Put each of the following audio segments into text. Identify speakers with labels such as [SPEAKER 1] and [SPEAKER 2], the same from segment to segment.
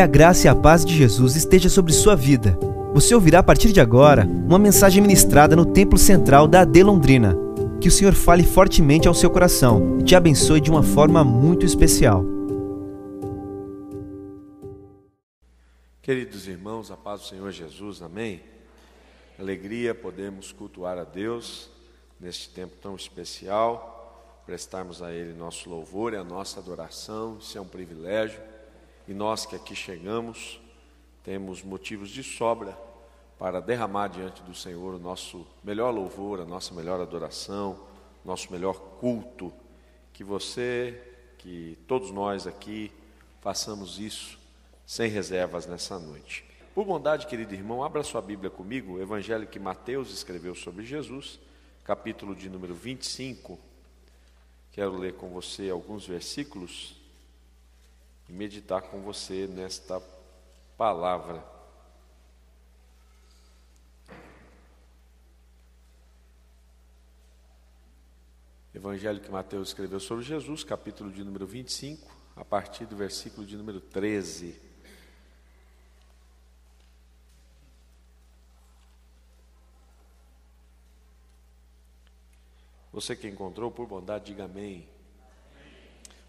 [SPEAKER 1] Que a graça e a paz de Jesus esteja sobre sua vida. Você ouvirá a partir de agora uma mensagem ministrada no Templo Central da AD Londrina. Que o Senhor fale fortemente ao seu coração e te abençoe de uma forma muito especial.
[SPEAKER 2] Queridos irmãos, a paz do Senhor Jesus, amém? Alegria podemos cultuar a Deus neste tempo tão especial, prestarmos a Ele nosso louvor e a nossa adoração, isso é um privilégio. E nós que aqui chegamos, temos motivos de sobra para derramar diante do Senhor o nosso melhor louvor, a nossa melhor adoração, nosso melhor culto. Que você, que todos nós aqui, façamos isso sem reservas nessa noite. Por bondade, querido irmão, abra sua Bíblia comigo, o Evangelho que Mateus escreveu sobre Jesus, capítulo de número 25. Quero ler com você alguns versículos e meditar com você nesta palavra. Evangelho que Mateus escreveu sobre Jesus, capítulo de número 25, a partir do versículo de número 13. Você que encontrou, por bondade, diga amém.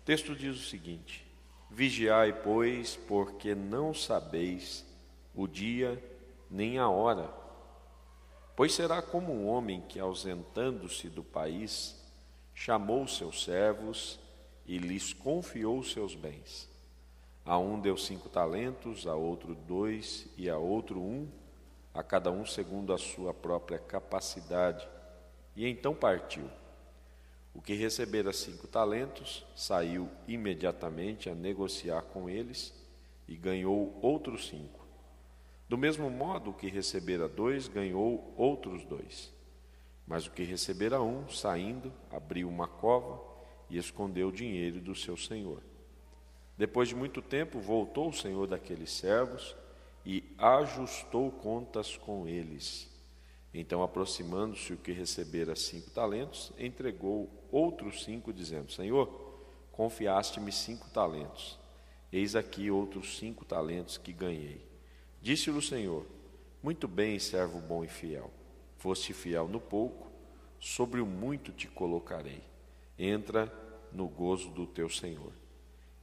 [SPEAKER 2] O texto diz o seguinte: Vigiai, pois, porque não sabeis o dia nem a hora. Pois será como um homem que, ausentando-se do país, chamou seus servos e lhes confiou seus bens. A um deu cinco talentos, a outro dois e a outro um, a cada um segundo a sua própria capacidade. E então partiu. O que recebera cinco talentos saiu imediatamente a negociar com eles e ganhou outros cinco. Do mesmo modo, o que recebera dois ganhou outros dois. Mas o que recebera um, saindo, abriu uma cova e escondeu o dinheiro do seu senhor. Depois de muito tempo, voltou o senhor daqueles servos e ajustou contas com eles. Então, aproximando-se o que recebera cinco talentos, entregou outros cinco, dizendo: Senhor, confiaste-me cinco talentos. Eis aqui outros cinco talentos que ganhei. Disse-lhe o Senhor: Muito bem, servo bom e fiel. Foste fiel no pouco, sobre o muito te colocarei. Entra no gozo do teu Senhor.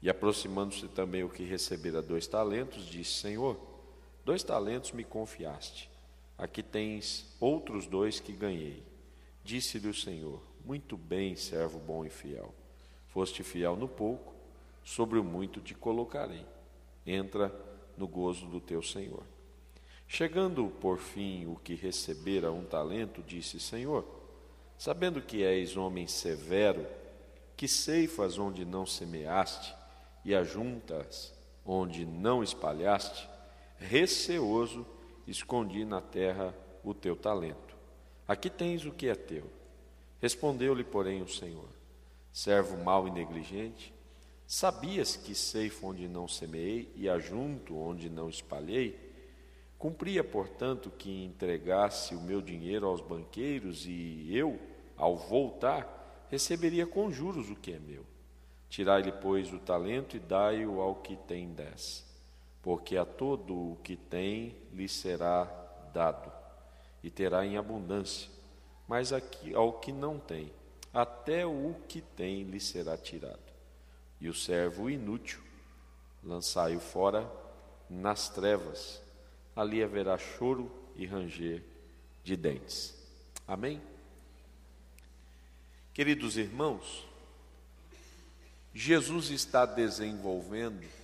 [SPEAKER 2] E aproximando-se também o que recebera dois talentos, disse: Senhor, dois talentos me confiaste Aqui tens outros dois que ganhei. Disse-lhe o Senhor: Muito bem, servo bom e fiel. Foste fiel no pouco, sobre o muito te colocarei. Entra no gozo do teu Senhor. Chegando, por fim, o que recebera um talento, disse: Senhor, sabendo que és homem severo, que ceifas onde não semeaste e ajuntas onde não espalhaste, receoso, escondi na terra o teu talento. Aqui tens o que é teu. Respondeu-lhe, porém, o Senhor: Servo mau e negligente, sabias que ceifo onde não semeei e ajunto onde não espalhei? Cumpria, portanto, que entregasse o meu dinheiro aos banqueiros e eu, ao voltar, receberia com juros o que é meu. Tirai-lhe, pois, o talento e dai-o ao que tem dez porque a todo o que tem lhe será dado, e terá em abundância, mas aqui, ao que não tem, até o que tem lhe será tirado. E o servo inútil, lançai-o fora nas trevas, ali haverá choro e ranger de dentes. Amém? Queridos irmãos, Jesus está desenvolvendo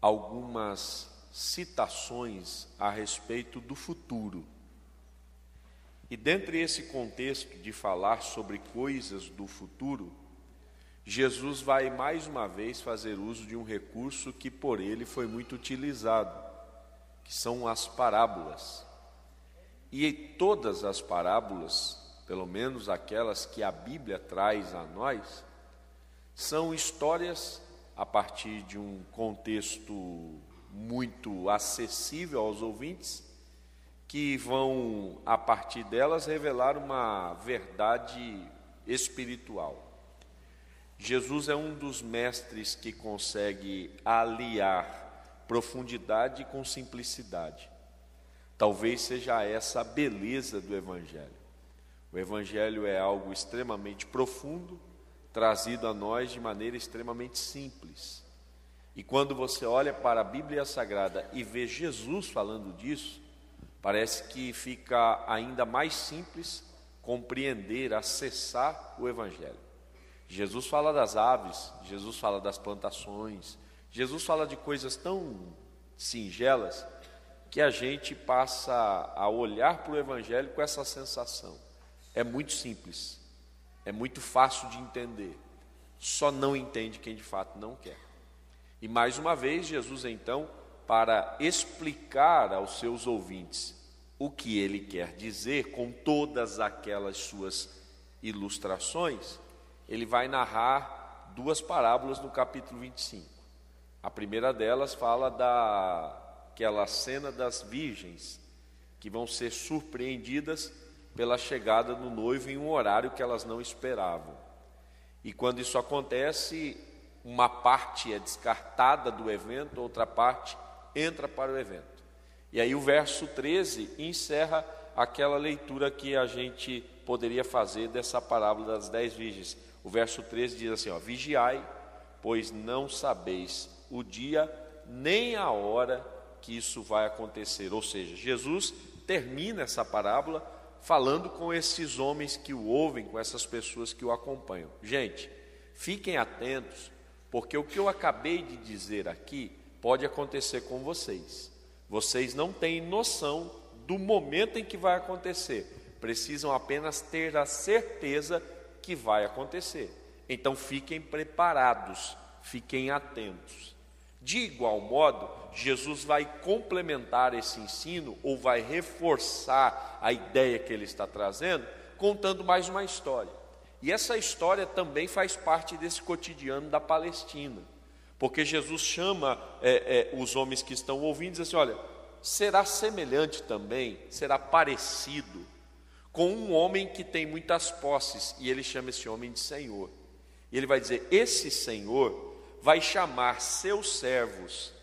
[SPEAKER 2] algumas citações a respeito do futuro. E dentre esse contexto de falar sobre coisas do futuro, Jesus vai mais uma vez fazer uso de um recurso que por ele foi muito utilizado, que são as parábolas. E todas as parábolas, pelo menos aquelas que a Bíblia traz a nós, são histórias a partir de um contexto muito acessível aos ouvintes, que vão, a partir delas, revelar uma verdade espiritual. Jesus é um dos mestres que consegue aliar profundidade com simplicidade. Talvez seja essa a beleza do Evangelho. O Evangelho é algo extremamente profundo, trazido a nós de maneira extremamente simples. E quando você olha para a Bíblia Sagrada e vê Jesus falando disso, parece que fica ainda mais simples compreender, acessar o Evangelho. Jesus fala das aves, Jesus fala das plantações, Jesus fala de coisas tão singelas que a gente passa a olhar para o Evangelho com essa sensação. É muito simples, é muito fácil de entender, só não entende quem de fato não quer. E mais uma vez, Jesus então, para explicar aos seus ouvintes o que ele quer dizer com todas aquelas suas ilustrações, ele vai narrar duas parábolas no capítulo 25. A primeira delas fala daquela cena das virgens que vão ser surpreendidas pela chegada do noivo em um horário que elas não esperavam. E quando isso acontece, uma parte é descartada do evento, outra parte entra para o evento. E aí o verso 13 encerra aquela leitura que a gente poderia fazer dessa parábola das dez virgens. O verso 13 diz assim: ó, Vigiai, pois não sabeis o dia nem a hora que isso vai acontecer. Ou seja, Jesus termina essa parábola falando com esses homens que o ouvem, com essas pessoas que o acompanham. Gente, fiquem atentos porque o que eu acabei de dizer aqui pode acontecer com vocês. Vocês não têm noção do momento em que vai acontecer, precisam apenas ter a certeza que vai acontecer. Então fiquem preparados, fiquem atentos. De igual modo, Jesus vai complementar esse ensino ou vai reforçar a ideia que ele está trazendo, contando mais uma história. E essa história também faz parte desse cotidiano da Palestina, porque Jesus chama é, é, os homens que estão ouvindo e diz assim: olha, será semelhante também, será parecido com um homem que tem muitas posses, e ele chama esse homem de Senhor. E ele vai dizer: esse Senhor vai chamar seus servos.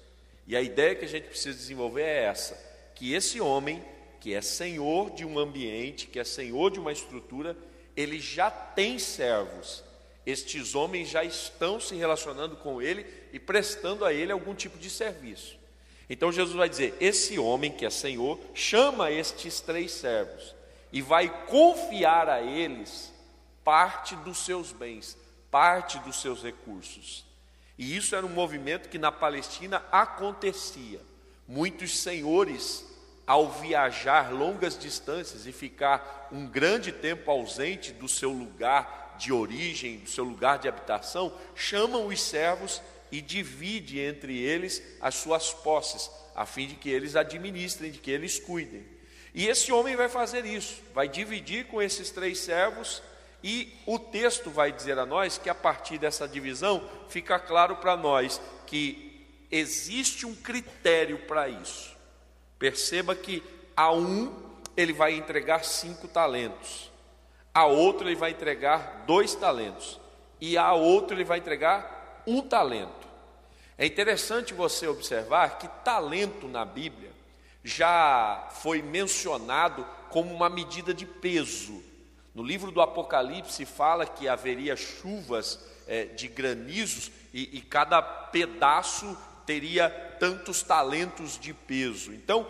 [SPEAKER 2] E a ideia que a gente precisa desenvolver é essa: que esse homem, que é senhor de um ambiente, que é senhor de uma estrutura, ele já tem servos. Estes homens já estão se relacionando com ele e prestando a ele algum tipo de serviço. Então Jesus vai dizer: Esse homem que é Senhor chama estes três servos e vai confiar a eles parte dos seus bens, parte dos seus recursos. E isso era um movimento que na Palestina acontecia. Muitos senhores ao viajar longas distâncias e ficar um grande tempo ausente do seu lugar de origem, do seu lugar de habitação, chamam os servos e divide entre eles as suas posses, a fim de que eles administrem, de que eles cuidem. E esse homem vai fazer isso, vai dividir com esses três servos, e o texto vai dizer a nós que a partir dessa divisão fica claro para nós que existe um critério para isso. Perceba que a um ele vai entregar cinco talentos, a outro ele vai entregar dois talentos, e a outro ele vai entregar um talento. É interessante você observar que talento na Bíblia já foi mencionado como uma medida de peso. No livro do Apocalipse fala que haveria chuvas é, de granizos e, e cada pedaço teria tantos talentos de peso. Então,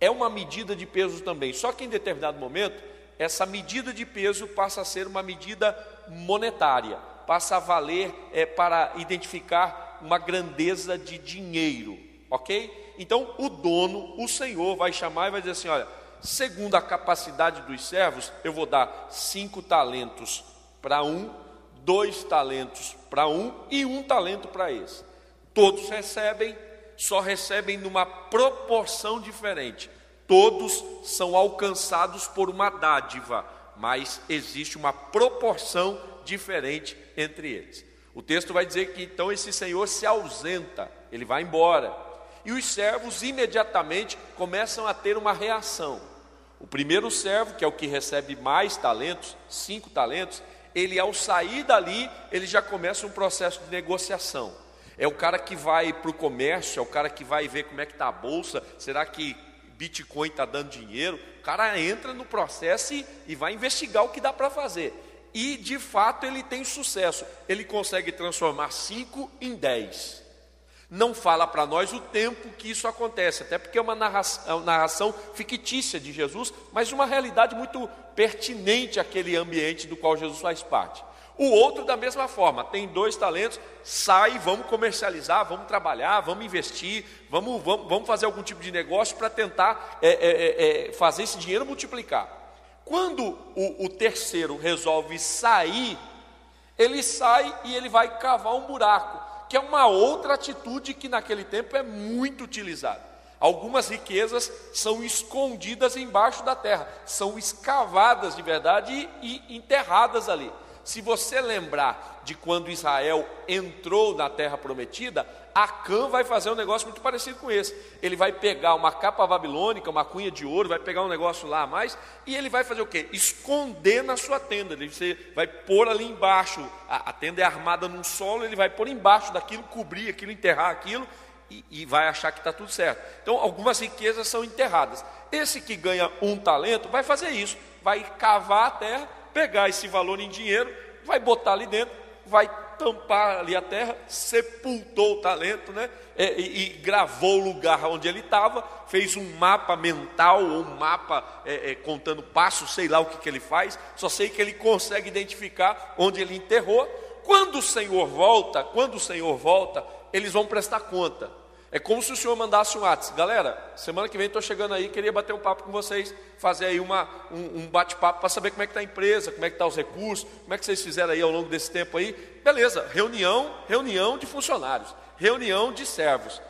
[SPEAKER 2] é uma medida de peso também. Só que em determinado momento, essa medida de peso passa a ser uma medida monetária, passa a valer é, para identificar uma grandeza de dinheiro, ok? Então, o dono, o senhor, vai chamar e vai dizer assim: olha, segundo a capacidade dos servos, eu vou dar cinco talentos para um, dois talentos para um e um talento para esse. Todos recebem, só recebem numa proporção diferente. Todos são alcançados por uma dádiva, mas existe uma proporção diferente entre eles. O texto vai dizer que então esse senhor se ausenta, ele vai embora. E os servos imediatamente começam a ter uma reação. O primeiro servo, que é o que recebe mais talentos, cinco talentos, ele ao sair dali, ele já começa um processo de negociação. É o cara que vai para o comércio, é o cara que vai ver como é que está a bolsa, será que Bitcoin está dando dinheiro? O cara entra no processo e, e vai investigar o que dá para fazer. E de fato ele tem sucesso, ele consegue transformar 5 em 10 não fala para nós o tempo que isso acontece, até porque é uma narração, é narração, fictícia de Jesus, mas uma realidade muito pertinente àquele ambiente do qual Jesus faz parte. O outro, da mesma forma, tem dois talentos, sai, vamos comercializar, vamos trabalhar, vamos investir, vamos, vamos, vamos fazer algum tipo de negócio para tentar é, é, é, é, fazer esse dinheiro multiplicar. Quando o, o terceiro resolve sair, ele sai e ele vai cavar um buraco que é uma outra atitude que naquele tempo é muito utilizada. Algumas riquezas são escondidas embaixo da terra, são escavadas de verdade e, e enterradas ali. Se você lembrar de quando Israel entrou na terra prometida, Acã vai fazer um negócio muito parecido com esse. Ele vai pegar uma capa babilônica, uma cunha de ouro, vai pegar um negócio lá a mais, e ele vai fazer o quê? Esconder na sua tenda. Ele vai pôr ali embaixo, a, a tenda é armada num solo, ele vai pôr embaixo daquilo, cobrir aquilo, enterrar aquilo, e, e vai achar que está tudo certo. Então, algumas riquezas são enterradas. Esse que ganha um talento vai fazer isso, vai cavar a terra pegar esse valor em dinheiro, vai botar ali dentro, vai tampar ali a terra, sepultou o talento, né? É, e, e, gravou o lugar onde ele estava, fez um mapa mental, ou um mapa é, é, contando passos, sei lá o que, que ele faz, só sei que ele consegue identificar onde ele enterrou. Quando o Senhor volta, quando o Senhor volta, eles vão prestar conta. É como se o senhor mandasse um WhatsApp. Galera, semana que vem estou chegando aí, queria bater um papo com vocês, fazer aí uma, um, um bate-papo para saber como é que está a empresa, como é que está os recursos, como é que vocês fizeram aí ao longo desse tempo aí. Beleza, reunião, reunião de funcionários, reunião de servos.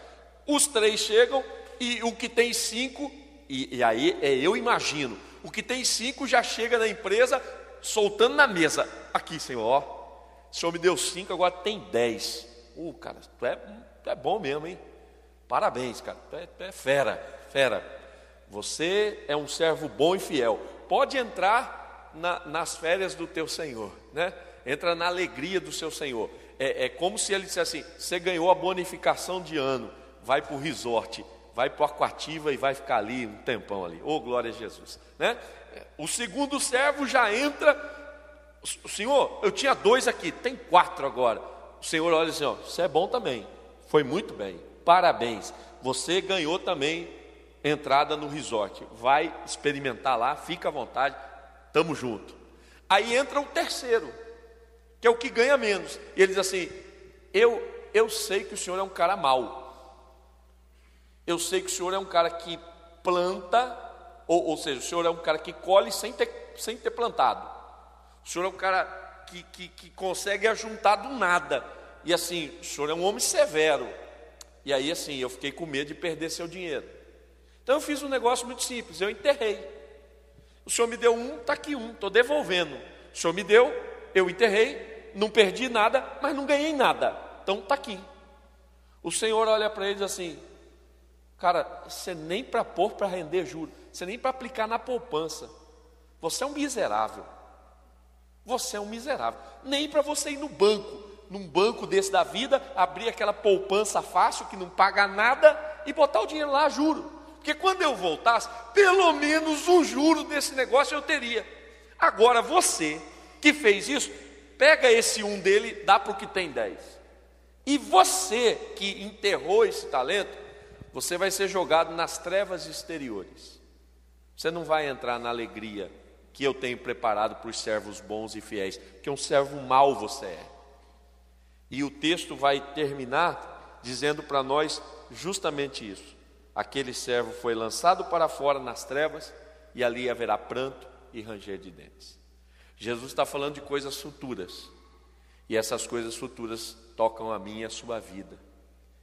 [SPEAKER 2] Os três chegam e o que tem cinco, e, e aí é, eu imagino, o que tem cinco já chega na empresa soltando na mesa. Aqui, senhor, ó, o senhor me deu cinco, agora tem dez. Uh, cara, tu é, tu é bom mesmo, hein? Parabéns, cara. É, é fera, fera. Você é um servo bom e fiel. Pode entrar na, nas férias do teu Senhor, né? Entra na alegria do seu Senhor. É, é como se ele dissesse assim: você ganhou a bonificação de ano, vai para o resort, vai para o aquativa e vai ficar ali um tempão ali. Oh, glória a Jesus, né? O segundo servo já entra. O senhor, eu tinha dois aqui, tem quatro agora. O Senhor olha assim: ó, você é bom também, foi muito bem parabéns. Você ganhou também entrada no resort. Vai experimentar lá, fica à vontade, tamo junto. Aí entra o terceiro, que é o que ganha menos. E ele diz assim: Eu, eu sei que o senhor é um cara mau. Eu sei que o senhor é um cara que planta, ou, ou seja, o senhor é um cara que colhe sem ter, sem ter plantado. O senhor é um cara que, que, que consegue ajuntar do nada. E assim, o senhor é um homem severo. E aí, assim, eu fiquei com medo de perder seu dinheiro. Então, eu fiz um negócio muito simples: eu enterrei. O senhor me deu um, está aqui um, estou devolvendo. O senhor me deu, eu enterrei, não perdi nada, mas não ganhei nada. Então, está aqui. O senhor olha para ele e diz assim: Cara, você nem para pôr para render juros, você nem para aplicar na poupança. Você é um miserável. Você é um miserável. Nem para você ir no banco num banco desse da vida, abrir aquela poupança fácil que não paga nada e botar o dinheiro lá juro. Porque quando eu voltasse, pelo menos um juro desse negócio eu teria. Agora você que fez isso, pega esse um dele, dá para o que tem dez. E você que enterrou esse talento, você vai ser jogado nas trevas exteriores. Você não vai entrar na alegria que eu tenho preparado para os servos bons e fiéis, porque um servo mau você é. E o texto vai terminar dizendo para nós justamente isso. Aquele servo foi lançado para fora nas trevas, e ali haverá pranto e ranger de dentes. Jesus está falando de coisas futuras, e essas coisas futuras tocam a minha e a sua vida.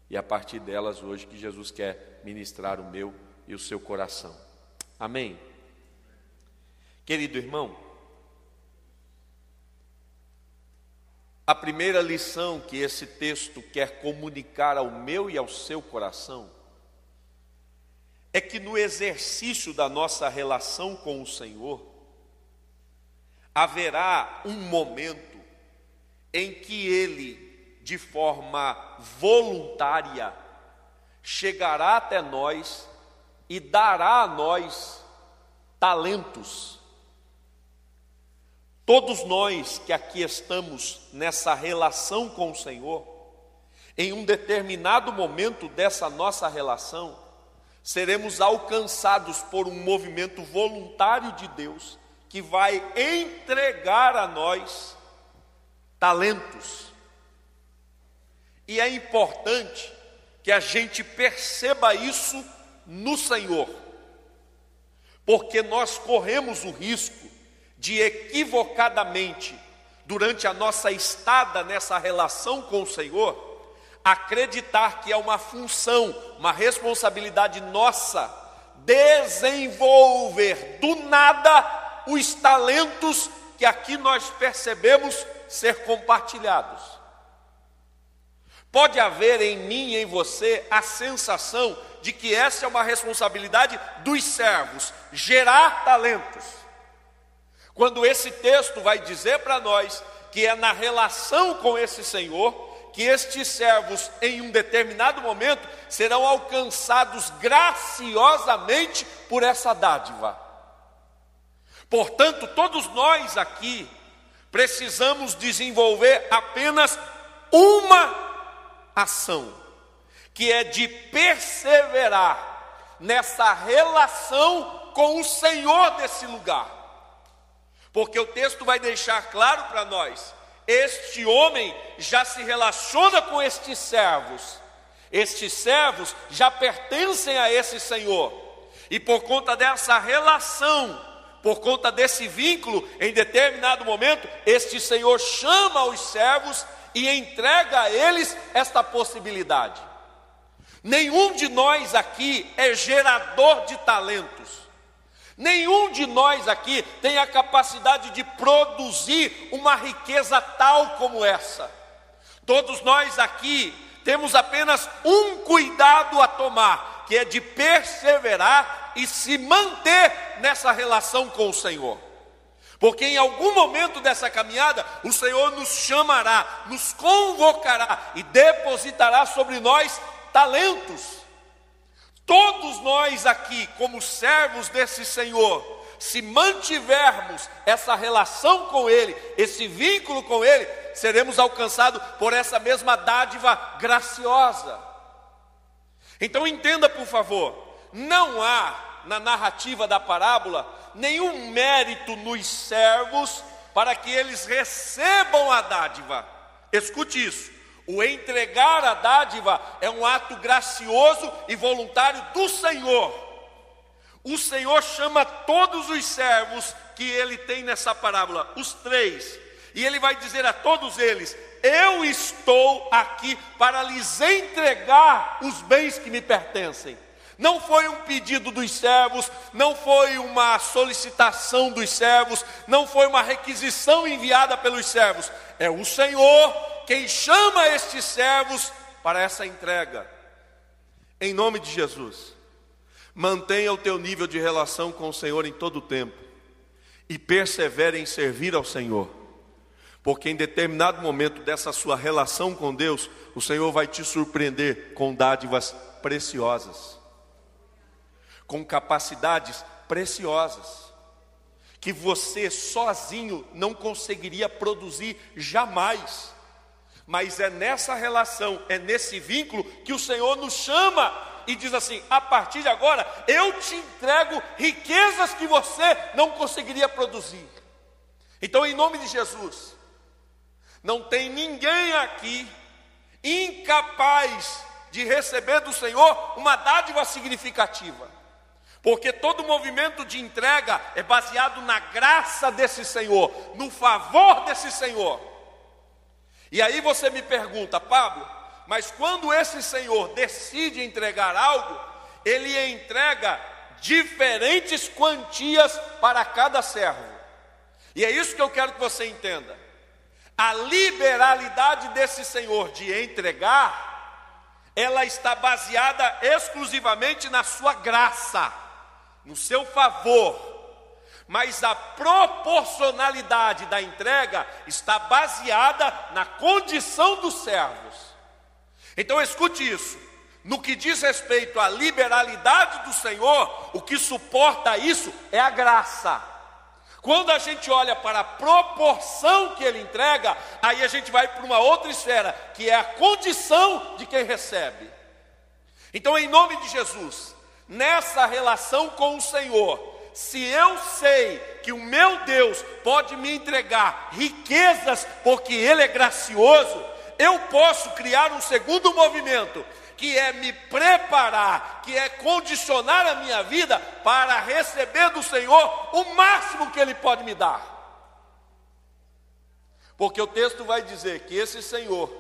[SPEAKER 2] E a partir delas hoje que Jesus quer ministrar o meu e o seu coração. Amém. Querido irmão, A primeira lição que esse texto quer comunicar ao meu e ao seu coração é que no exercício da nossa relação com o Senhor, haverá um momento em que Ele, de forma voluntária, chegará até nós e dará a nós talentos. Todos nós que aqui estamos nessa relação com o Senhor, em um determinado momento dessa nossa relação, seremos alcançados por um movimento voluntário de Deus que vai entregar a nós talentos. E é importante que a gente perceba isso no Senhor, porque nós corremos o risco de equivocadamente, durante a nossa estada nessa relação com o Senhor, acreditar que é uma função, uma responsabilidade nossa, desenvolver do nada os talentos que aqui nós percebemos ser compartilhados. Pode haver em mim e em você a sensação de que essa é uma responsabilidade dos servos, gerar talentos. Quando esse texto vai dizer para nós que é na relação com esse Senhor que estes servos, em um determinado momento, serão alcançados graciosamente por essa dádiva. Portanto, todos nós aqui precisamos desenvolver apenas uma ação, que é de perseverar nessa relação com o Senhor desse lugar. Porque o texto vai deixar claro para nós este homem já se relaciona com estes servos. Estes servos já pertencem a esse Senhor. E por conta dessa relação, por conta desse vínculo, em determinado momento, este Senhor chama os servos e entrega a eles esta possibilidade. Nenhum de nós aqui é gerador de talentos. Nenhum de nós aqui tem a capacidade de produzir uma riqueza tal como essa. Todos nós aqui temos apenas um cuidado a tomar, que é de perseverar e se manter nessa relação com o Senhor. Porque em algum momento dessa caminhada, o Senhor nos chamará, nos convocará e depositará sobre nós talentos Todos nós aqui, como servos desse Senhor, se mantivermos essa relação com Ele, esse vínculo com Ele, seremos alcançados por essa mesma dádiva graciosa. Então entenda, por favor, não há na narrativa da parábola nenhum mérito nos servos para que eles recebam a dádiva. Escute isso. O entregar a dádiva é um ato gracioso e voluntário do Senhor. O Senhor chama todos os servos que ele tem nessa parábola, os três, e ele vai dizer a todos eles: Eu estou aqui para lhes entregar os bens que me pertencem. Não foi um pedido dos servos, não foi uma solicitação dos servos, não foi uma requisição enviada pelos servos. É o Senhor quem chama estes servos para essa entrega. Em nome de Jesus, mantenha o teu nível de relação com o Senhor em todo o tempo e persevere em servir ao Senhor. Porque em determinado momento dessa sua relação com Deus, o Senhor vai te surpreender com dádivas preciosas com capacidades preciosas, que você sozinho não conseguiria produzir jamais. Mas é nessa relação, é nesse vínculo que o Senhor nos chama e diz assim: a partir de agora eu te entrego riquezas que você não conseguiria produzir. Então, em nome de Jesus, não tem ninguém aqui incapaz de receber do Senhor uma dádiva significativa. Porque todo movimento de entrega é baseado na graça desse Senhor, no favor desse Senhor. E aí você me pergunta, Pablo, mas quando esse Senhor decide entregar algo, ele entrega diferentes quantias para cada servo. E é isso que eu quero que você entenda. A liberalidade desse Senhor de entregar, ela está baseada exclusivamente na sua graça no seu favor, mas a proporcionalidade da entrega está baseada na condição dos servos. Então escute isso. No que diz respeito à liberalidade do Senhor, o que suporta isso é a graça. Quando a gente olha para a proporção que ele entrega, aí a gente vai para uma outra esfera, que é a condição de quem recebe. Então, em nome de Jesus, nessa relação com o Senhor, se eu sei que o meu Deus pode me entregar riquezas porque Ele é gracioso, eu posso criar um segundo movimento, que é me preparar, que é condicionar a minha vida para receber do Senhor o máximo que Ele pode me dar. Porque o texto vai dizer que esse Senhor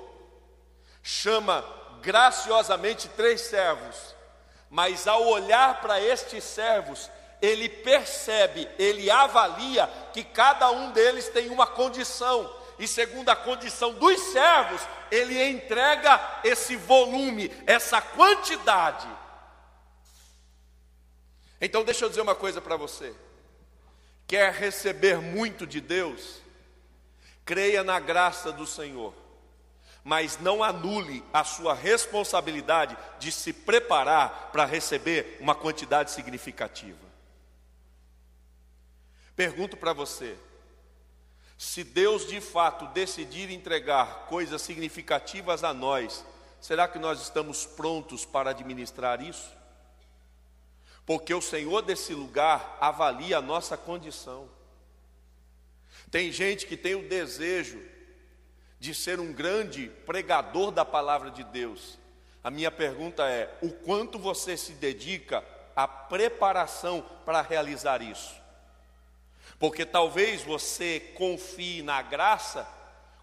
[SPEAKER 2] chama graciosamente três servos, mas ao olhar para estes servos, ele percebe, ele avalia que cada um deles tem uma condição, e segundo a condição dos servos, ele entrega esse volume, essa quantidade. Então, deixa eu dizer uma coisa para você: quer receber muito de Deus, creia na graça do Senhor, mas não anule a sua responsabilidade de se preparar para receber uma quantidade significativa. Pergunto para você: se Deus de fato decidir entregar coisas significativas a nós, será que nós estamos prontos para administrar isso? Porque o Senhor desse lugar avalia a nossa condição. Tem gente que tem o desejo de ser um grande pregador da palavra de Deus. A minha pergunta é: o quanto você se dedica à preparação para realizar isso? Porque talvez você confie na graça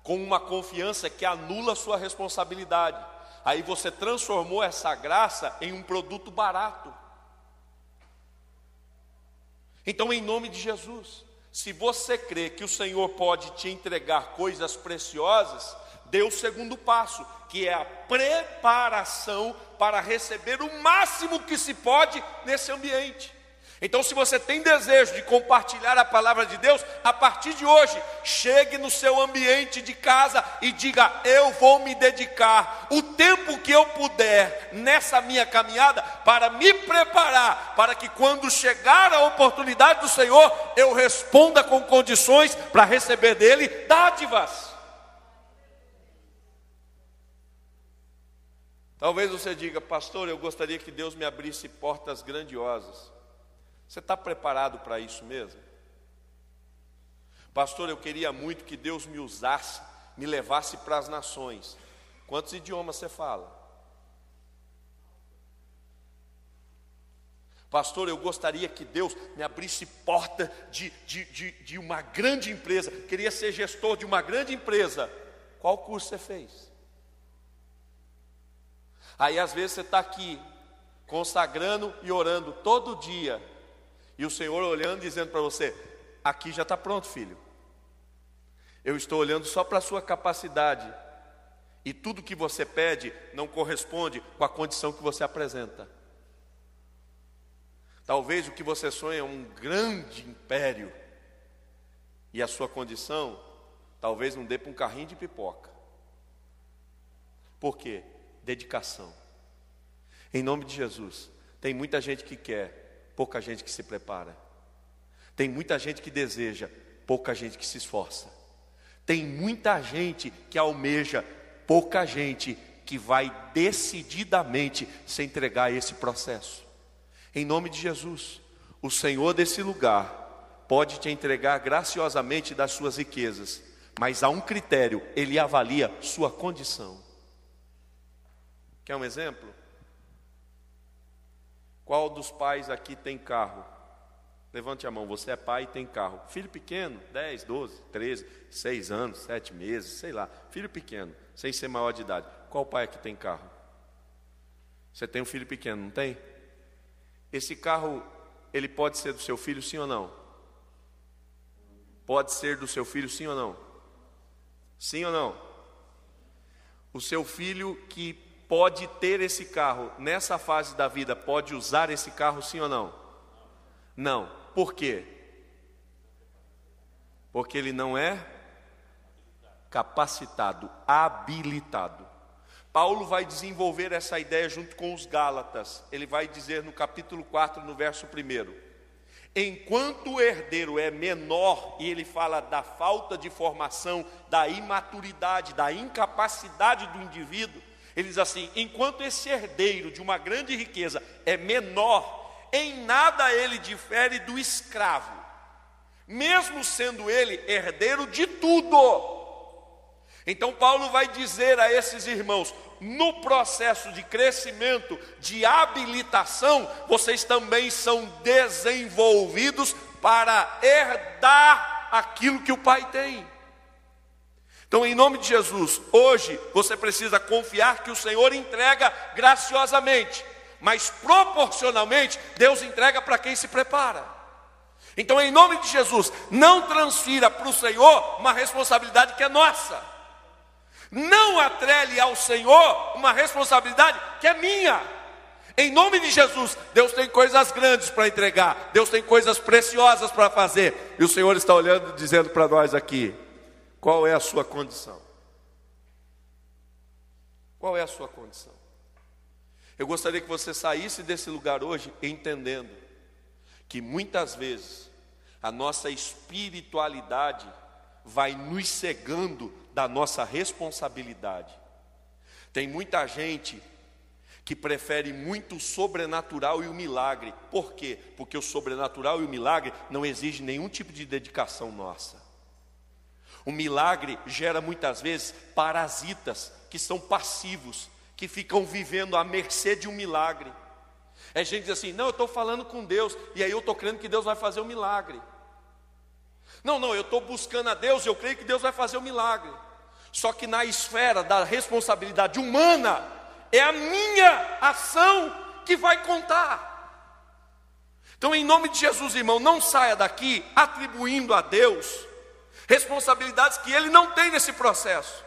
[SPEAKER 2] com uma confiança que anula sua responsabilidade. Aí você transformou essa graça em um produto barato. Então, em nome de Jesus, se você crê que o Senhor pode te entregar coisas preciosas, dê o segundo passo, que é a preparação para receber o máximo que se pode nesse ambiente. Então, se você tem desejo de compartilhar a palavra de Deus, a partir de hoje, chegue no seu ambiente de casa e diga: Eu vou me dedicar o tempo que eu puder nessa minha caminhada para me preparar, para que quando chegar a oportunidade do Senhor, eu responda com condições para receber dele dádivas. Talvez você diga, pastor, eu gostaria que Deus me abrisse portas grandiosas. Você está preparado para isso mesmo? Pastor, eu queria muito que Deus me usasse, me levasse para as nações. Quantos idiomas você fala? Pastor, eu gostaria que Deus me abrisse porta de, de, de, de, uma grande empresa. Queria ser gestor de uma grande empresa. Qual curso você fez? Aí às vezes você está aqui, consagrando e orando todo dia. E o Senhor olhando dizendo para você: aqui já está pronto, filho. Eu estou olhando só para a sua capacidade. E tudo que você pede não corresponde com a condição que você apresenta. Talvez o que você sonha é um grande império. E a sua condição talvez não dê para um carrinho de pipoca. Por quê? Dedicação. Em nome de Jesus. Tem muita gente que quer, pouca gente que se prepara. Tem muita gente que deseja, pouca gente que se esforça. Tem muita gente que almeja, pouca gente que vai decididamente se entregar a esse processo. Em nome de Jesus, o Senhor desse lugar pode te entregar graciosamente das suas riquezas, mas há um critério, ele avalia sua condição. Quer um exemplo? Qual dos pais aqui tem carro? Levante a mão, você é pai e tem carro. Filho pequeno, 10, 12, 13, 6 anos, 7 meses, sei lá. Filho pequeno, sem ser maior de idade. Qual pai aqui tem carro? Você tem um filho pequeno, não tem? Esse carro, ele pode ser do seu filho, sim ou não? Pode ser do seu filho, sim ou não? Sim ou não? O seu filho que pode ter esse carro nessa fase da vida, pode usar esse carro sim ou não? Não. Por quê? Porque ele não é capacitado, habilitado. Paulo vai desenvolver essa ideia junto com os Gálatas. Ele vai dizer no capítulo 4, no verso 1: Enquanto o herdeiro é menor, e ele fala da falta de formação, da imaturidade, da incapacidade do indivíduo, ele diz assim: enquanto esse herdeiro de uma grande riqueza é menor, em nada ele difere do escravo, mesmo sendo ele herdeiro de tudo. Então, Paulo vai dizer a esses irmãos: no processo de crescimento, de habilitação, vocês também são desenvolvidos para herdar aquilo que o Pai tem. Então, em nome de Jesus, hoje você precisa confiar que o Senhor entrega graciosamente, mas proporcionalmente Deus entrega para quem se prepara. Então, em nome de Jesus, não transfira para o Senhor uma responsabilidade que é nossa. Não atrele ao Senhor uma responsabilidade que é minha. Em nome de Jesus, Deus tem coisas grandes para entregar, Deus tem coisas preciosas para fazer, e o Senhor está olhando dizendo para nós aqui: qual é a sua condição? Qual é a sua condição? Eu gostaria que você saísse desse lugar hoje entendendo que muitas vezes a nossa espiritualidade vai nos cegando da nossa responsabilidade. Tem muita gente que prefere muito o sobrenatural e o milagre. Por quê? Porque o sobrenatural e o milagre não exigem nenhum tipo de dedicação nossa. O milagre gera muitas vezes parasitas que são passivos, que ficam vivendo à mercê de um milagre. É gente diz assim: não, eu estou falando com Deus, e aí eu estou crendo que Deus vai fazer um milagre. Não, não, eu estou buscando a Deus, eu creio que Deus vai fazer um milagre. Só que na esfera da responsabilidade humana, é a minha ação que vai contar. Então, em nome de Jesus, irmão, não saia daqui atribuindo a Deus responsabilidades que ele não tem nesse processo.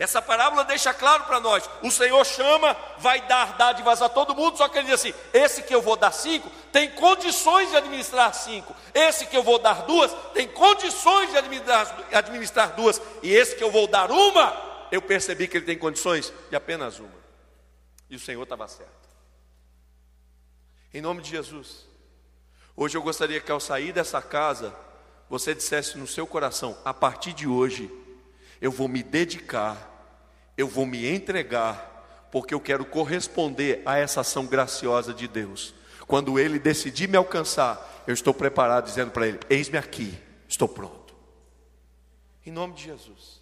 [SPEAKER 2] Essa parábola deixa claro para nós: o Senhor chama, vai dar dádivas a todo mundo, só que ele diz assim: esse que eu vou dar cinco, tem condições de administrar cinco, esse que eu vou dar duas, tem condições de administrar, administrar duas, e esse que eu vou dar uma, eu percebi que ele tem condições de apenas uma, e o Senhor estava certo. Em nome de Jesus, hoje eu gostaria que ao sair dessa casa, você dissesse no seu coração: a partir de hoje, eu vou me dedicar eu vou me entregar, porque eu quero corresponder a essa ação graciosa de Deus. Quando Ele decidir me alcançar, eu estou preparado, dizendo para Ele: Eis-me aqui, estou pronto. Em nome de Jesus.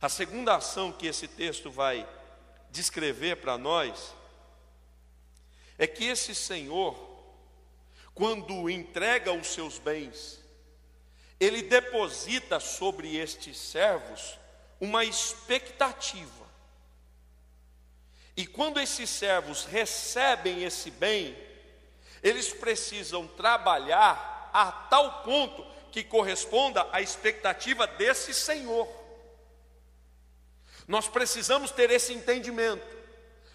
[SPEAKER 2] A segunda ação que esse texto vai descrever para nós é que esse Senhor, quando entrega os seus bens, ele deposita sobre estes servos uma expectativa. E quando esses servos recebem esse bem, eles precisam trabalhar a tal ponto que corresponda à expectativa desse Senhor. Nós precisamos ter esse entendimento.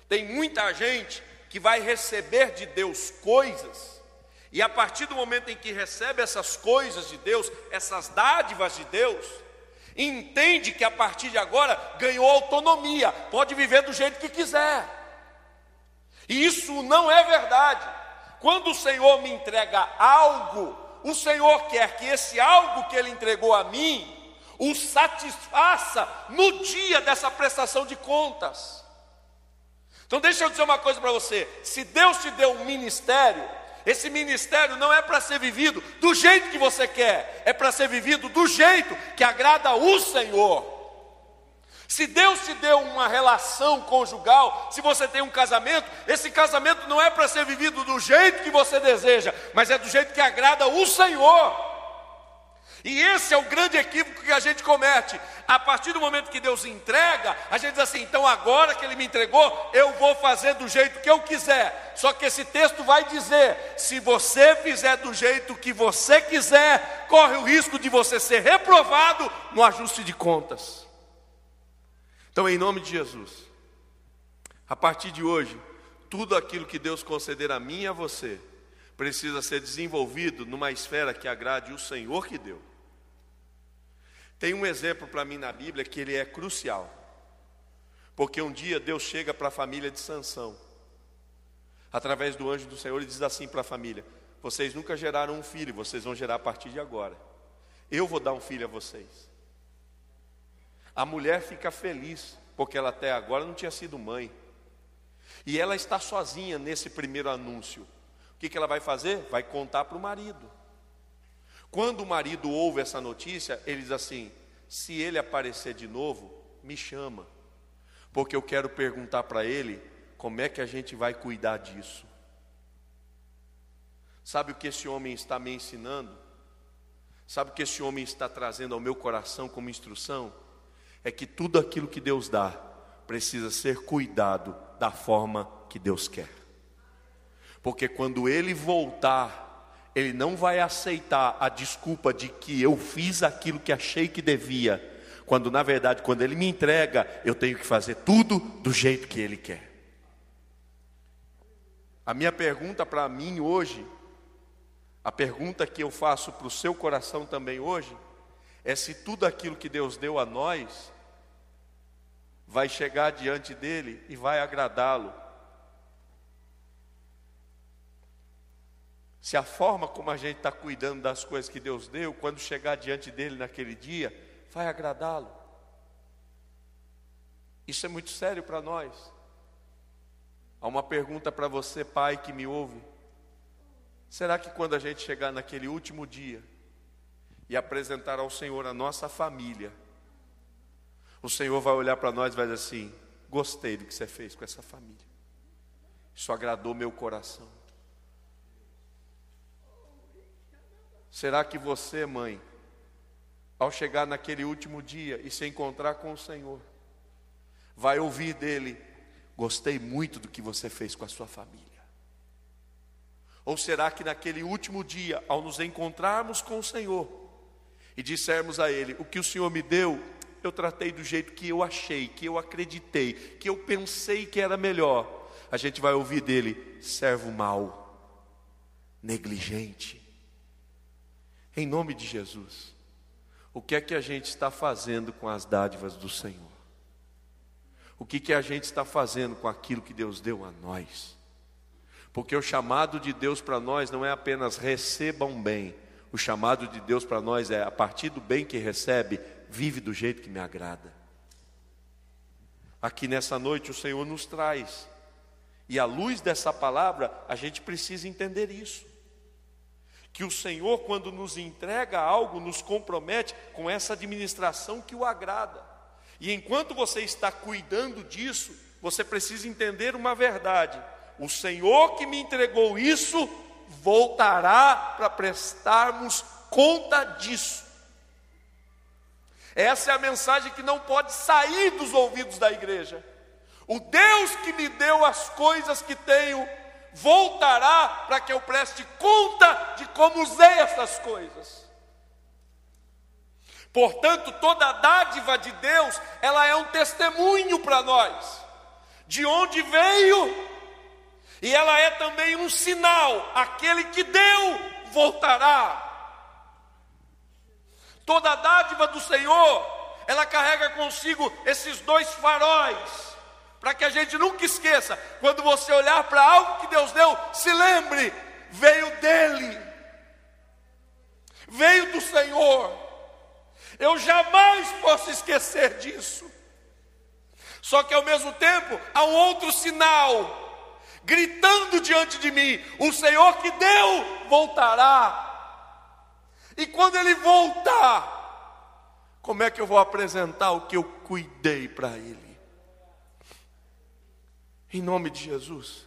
[SPEAKER 2] Tem muita gente que vai receber de Deus coisas, e a partir do momento em que recebe essas coisas de Deus, essas dádivas de Deus, entende que a partir de agora ganhou autonomia, pode viver do jeito que quiser. E isso não é verdade. Quando o Senhor me entrega algo, o Senhor quer que esse algo que Ele entregou a mim o satisfaça no dia dessa prestação de contas. Então, deixa eu dizer uma coisa para você: se Deus te deu um ministério, esse ministério não é para ser vivido do jeito que você quer, é para ser vivido do jeito que agrada o Senhor. Se Deus te deu uma relação conjugal, se você tem um casamento, esse casamento não é para ser vivido do jeito que você deseja, mas é do jeito que agrada o Senhor. E esse é o grande equívoco que a gente comete. A partir do momento que Deus entrega, a gente diz assim: então agora que Ele me entregou, eu vou fazer do jeito que eu quiser. Só que esse texto vai dizer: se você fizer do jeito que você quiser, corre o risco de você ser reprovado no ajuste de contas. Então, em nome de Jesus, a partir de hoje, tudo aquilo que Deus conceder a mim e a você, precisa ser desenvolvido numa esfera que agrade o Senhor que deu. Tem um exemplo para mim na Bíblia que ele é crucial. Porque um dia Deus chega para a família de Sansão. Através do anjo do Senhor, ele diz assim para a família: Vocês nunca geraram um filho, vocês vão gerar a partir de agora. Eu vou dar um filho a vocês. A mulher fica feliz, porque ela até agora não tinha sido mãe. E ela está sozinha nesse primeiro anúncio. O que, que ela vai fazer? Vai contar para o marido. Quando o marido ouve essa notícia, ele diz assim: se ele aparecer de novo, me chama, porque eu quero perguntar para ele como é que a gente vai cuidar disso. Sabe o que esse homem está me ensinando? Sabe o que esse homem está trazendo ao meu coração como instrução? É que tudo aquilo que Deus dá precisa ser cuidado da forma que Deus quer. Porque quando ele voltar, ele não vai aceitar a desculpa de que eu fiz aquilo que achei que devia, quando na verdade, quando ele me entrega, eu tenho que fazer tudo do jeito que ele quer. A minha pergunta para mim hoje, a pergunta que eu faço para o seu coração também hoje, é se tudo aquilo que Deus deu a nós vai chegar diante dele e vai agradá-lo. Se a forma como a gente está cuidando das coisas que Deus deu, quando chegar diante dele naquele dia, vai agradá-lo. Isso é muito sério para nós. Há uma pergunta para você, pai, que me ouve. Será que quando a gente chegar naquele último dia e apresentar ao Senhor a nossa família, o Senhor vai olhar para nós e vai dizer assim: Gostei do que você fez com essa família. Isso agradou meu coração. Será que você, mãe, ao chegar naquele último dia e se encontrar com o Senhor, vai ouvir dele: Gostei muito do que você fez com a sua família? Ou será que naquele último dia, ao nos encontrarmos com o Senhor e dissermos a Ele: O que o Senhor me deu eu tratei do jeito que eu achei, que eu acreditei, que eu pensei que era melhor. A gente vai ouvir dele: servo mau, negligente. Em nome de Jesus, o que é que a gente está fazendo com as dádivas do Senhor? O que, que a gente está fazendo com aquilo que Deus deu a nós? Porque o chamado de Deus para nós não é apenas recebam bem, o chamado de Deus para nós é a partir do bem que recebe, vive do jeito que me agrada. Aqui nessa noite o Senhor nos traz, e à luz dessa palavra, a gente precisa entender isso. Que o Senhor, quando nos entrega algo, nos compromete com essa administração que o agrada. E enquanto você está cuidando disso, você precisa entender uma verdade: o Senhor que me entregou isso voltará para prestarmos conta disso. Essa é a mensagem que não pode sair dos ouvidos da igreja. O Deus que me deu as coisas que tenho, voltará para que eu preste conta de como usei essas coisas. Portanto, toda a dádiva de Deus, ela é um testemunho para nós, de onde veio, e ela é também um sinal: aquele que deu, voltará. Toda dádiva do Senhor, ela carrega consigo esses dois faróis, para que a gente nunca esqueça, quando você olhar para algo que Deus deu, se lembre, veio dele, veio do Senhor. Eu jamais posso esquecer disso. Só que ao mesmo tempo há um outro sinal, gritando diante de mim: o Senhor que deu voltará. E quando ele voltar, como é que eu vou apresentar o que eu cuidei para ele? Em nome de Jesus.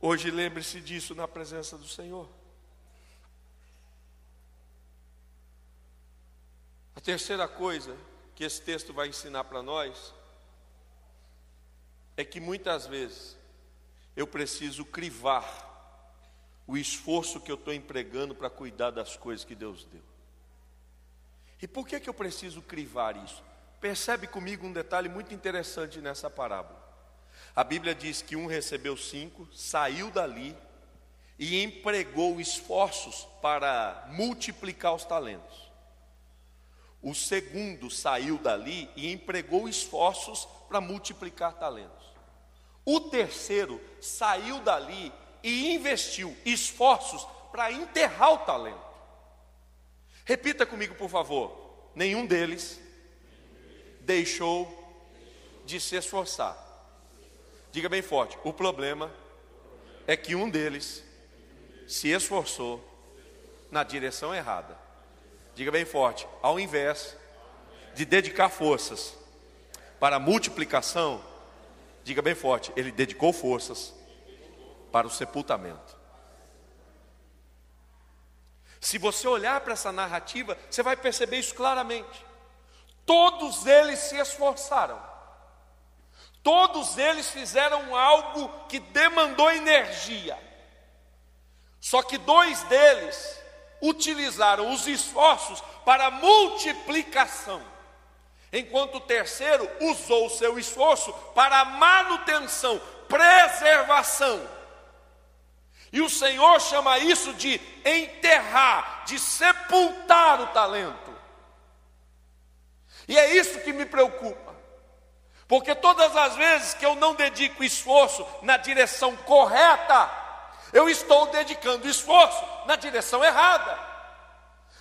[SPEAKER 2] Hoje lembre-se disso na presença do Senhor. A terceira coisa que esse texto vai ensinar para nós é que muitas vezes eu preciso crivar o esforço que eu estou empregando para cuidar das coisas que Deus deu. E por que, que eu preciso crivar isso? Percebe comigo um detalhe muito interessante nessa parábola. A Bíblia diz que um recebeu cinco, saiu dali e empregou esforços para multiplicar os talentos. O segundo saiu dali e empregou esforços para multiplicar talentos. O terceiro saiu dali e investiu esforços para enterrar o talento. Repita comigo, por favor. Nenhum deles deixou de se esforçar. Diga bem forte: o problema é que um deles se esforçou na direção errada. Diga bem forte: ao invés de dedicar forças para a multiplicação, diga bem forte, ele dedicou forças para o sepultamento. Se você olhar para essa narrativa, você vai perceber isso claramente. Todos eles se esforçaram. Todos eles fizeram algo que demandou energia. Só que dois deles utilizaram os esforços para multiplicação, enquanto o terceiro usou o seu esforço para manutenção, preservação. E o Senhor chama isso de enterrar, de sepultar o talento. E é isso que me preocupa. Porque todas as vezes que eu não dedico esforço na direção correta, eu estou dedicando esforço na direção errada.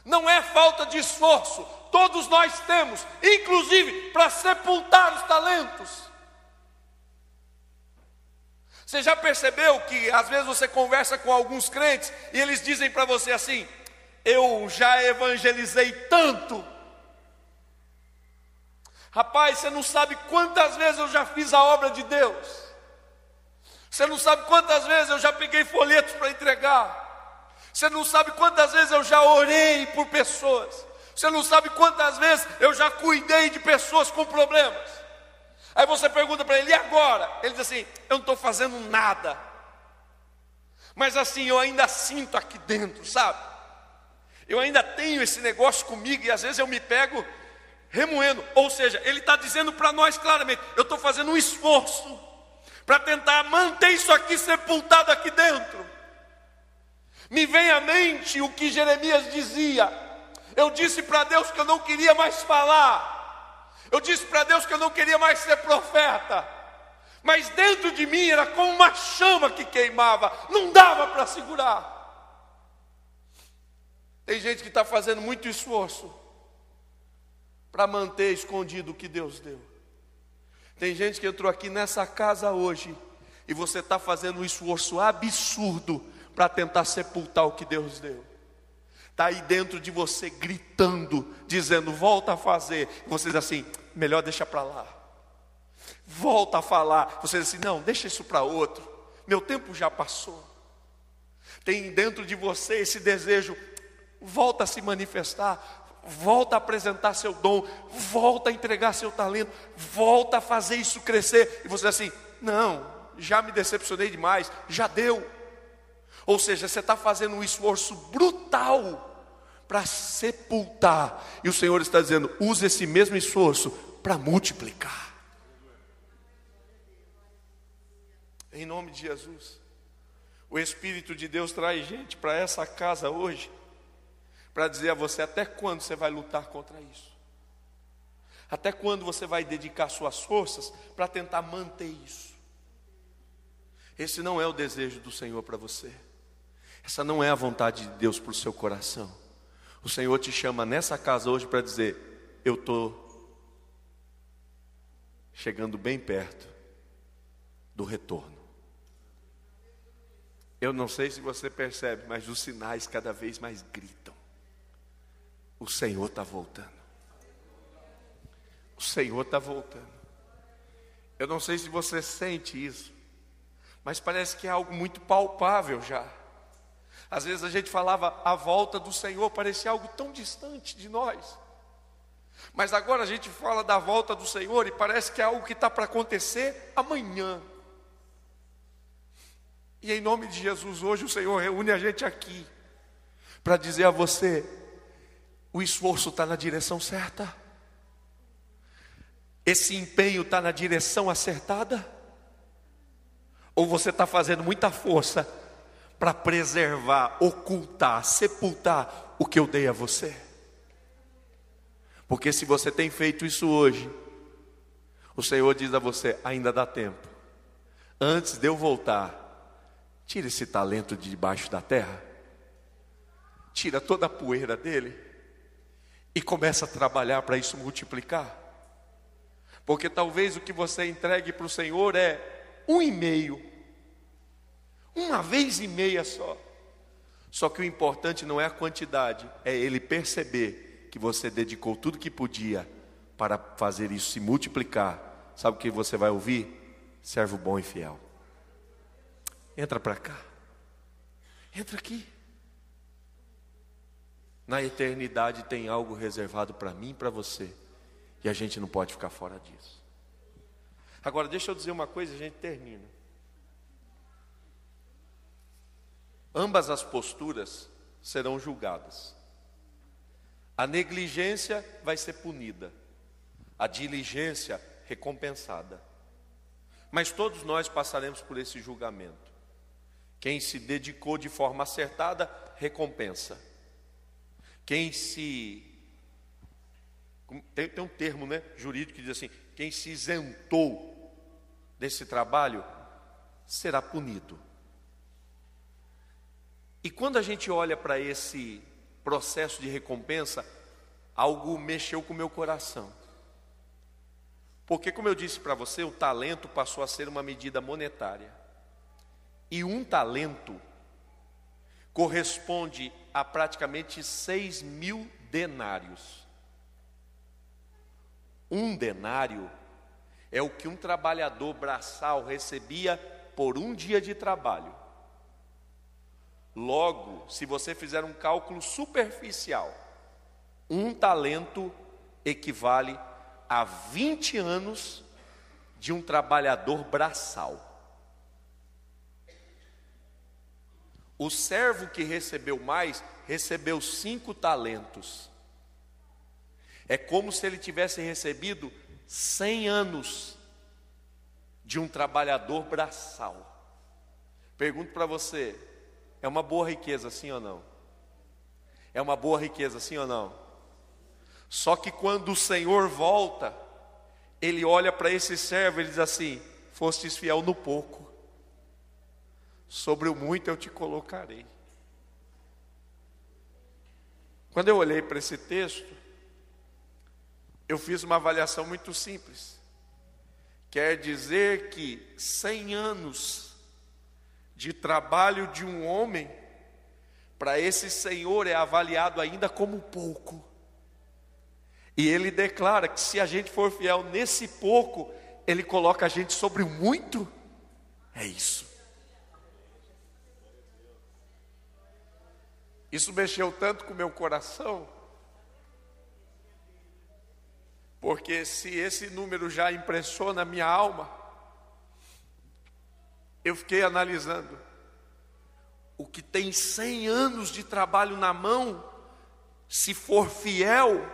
[SPEAKER 2] Não é falta de esforço, todos nós temos, inclusive para sepultar os talentos. Você já percebeu que às vezes você conversa com alguns crentes e eles dizem para você assim: Eu já evangelizei tanto, Rapaz, você não sabe quantas vezes eu já fiz a obra de Deus. Você não sabe quantas vezes eu já peguei folhetos para entregar. Você não sabe quantas vezes eu já orei por pessoas. Você não sabe quantas vezes eu já cuidei de pessoas com problemas. Aí você pergunta para ele, e agora? Ele diz assim: eu não estou fazendo nada. Mas assim, eu ainda sinto aqui dentro, sabe? Eu ainda tenho esse negócio comigo e às vezes eu me pego remoendo. Ou seja, ele está dizendo para nós claramente: eu estou fazendo um esforço para tentar manter isso aqui sepultado aqui dentro. Me vem à mente o que Jeremias dizia. Eu disse para Deus que eu não queria mais falar. Eu disse para Deus que eu não queria mais ser profeta. Mas dentro de mim era como uma chama que queimava, não dava para segurar. Tem gente que está fazendo muito esforço para manter escondido o que Deus deu. Tem gente que entrou aqui nessa casa hoje e você está fazendo um esforço absurdo para tentar sepultar o que Deus deu. Está aí dentro de você gritando, dizendo, volta a fazer. Você diz assim, melhor deixa para lá. Volta a falar. Você diz assim, não, deixa isso para outro. Meu tempo já passou. Tem dentro de você esse desejo, volta a se manifestar, volta a apresentar seu dom, volta a entregar seu talento, volta a fazer isso crescer. E você diz assim: não, já me decepcionei demais, já deu. Ou seja, você está fazendo um esforço brutal para sepultar, e o Senhor está dizendo: use esse mesmo esforço para multiplicar. Em nome de Jesus, o Espírito de Deus traz gente para essa casa hoje para dizer a você até quando você vai lutar contra isso. Até quando você vai dedicar suas forças para tentar manter isso. Esse não é o desejo do Senhor para você. Essa não é a vontade de Deus para o seu coração. O Senhor te chama nessa casa hoje para dizer: Eu estou chegando bem perto do retorno. Eu não sei se você percebe, mas os sinais cada vez mais gritam. O Senhor está voltando. O Senhor está voltando. Eu não sei se você sente isso, mas parece que é algo muito palpável já. Às vezes a gente falava a volta do Senhor, parecia algo tão distante de nós. Mas agora a gente fala da volta do Senhor e parece que é algo que está para acontecer amanhã. E em nome de Jesus, hoje o Senhor reúne a gente aqui para dizer a você: o esforço está na direção certa? Esse empenho está na direção acertada? Ou você está fazendo muita força para preservar, ocultar, sepultar o que eu dei a você? Porque se você tem feito isso hoje, o Senhor diz a você: ainda dá tempo. Antes de eu voltar, tira esse talento de debaixo da terra, tira toda a poeira dele e começa a trabalhar para isso multiplicar. Porque talvez o que você entregue para o Senhor é um e meio, uma vez e meia só. Só que o importante não é a quantidade, é ele perceber que você dedicou tudo que podia para fazer isso se multiplicar. Sabe o que você vai ouvir? Servo bom e fiel. Entra para cá. Entra aqui. Na eternidade tem algo reservado para mim e para você. E a gente não pode ficar fora disso. Agora, deixa eu dizer uma coisa e a gente termina. Ambas as posturas serão julgadas. A negligência vai ser punida, a diligência recompensada. Mas todos nós passaremos por esse julgamento. Quem se dedicou de forma acertada, recompensa. Quem se. Tem, tem um termo né, jurídico que diz assim: quem se isentou desse trabalho será punido. E quando a gente olha para esse processo de recompensa, algo mexeu com o meu coração. Porque, como eu disse para você, o talento passou a ser uma medida monetária. E um talento corresponde a praticamente 6 mil denários. Um denário é o que um trabalhador braçal recebia por um dia de trabalho. Logo, se você fizer um cálculo superficial, um talento equivale a 20 anos de um trabalhador braçal. O servo que recebeu mais recebeu cinco talentos. É como se ele tivesse recebido 100 anos de um trabalhador braçal. Pergunto para você: é uma boa riqueza, sim ou não? É uma boa riqueza, sim ou não? Só que quando o Senhor volta, ele olha para esse servo e diz assim: Fostes fiel no pouco, sobre o muito eu te colocarei. Quando eu olhei para esse texto, eu fiz uma avaliação muito simples. Quer dizer que 100 anos de trabalho de um homem, para esse senhor é avaliado ainda como pouco. E ele declara que se a gente for fiel nesse pouco, ele coloca a gente sobre muito. É isso. Isso mexeu tanto com o meu coração, porque se esse número já impressiona a minha alma, eu fiquei analisando. O que tem 100 anos de trabalho na mão, se for fiel,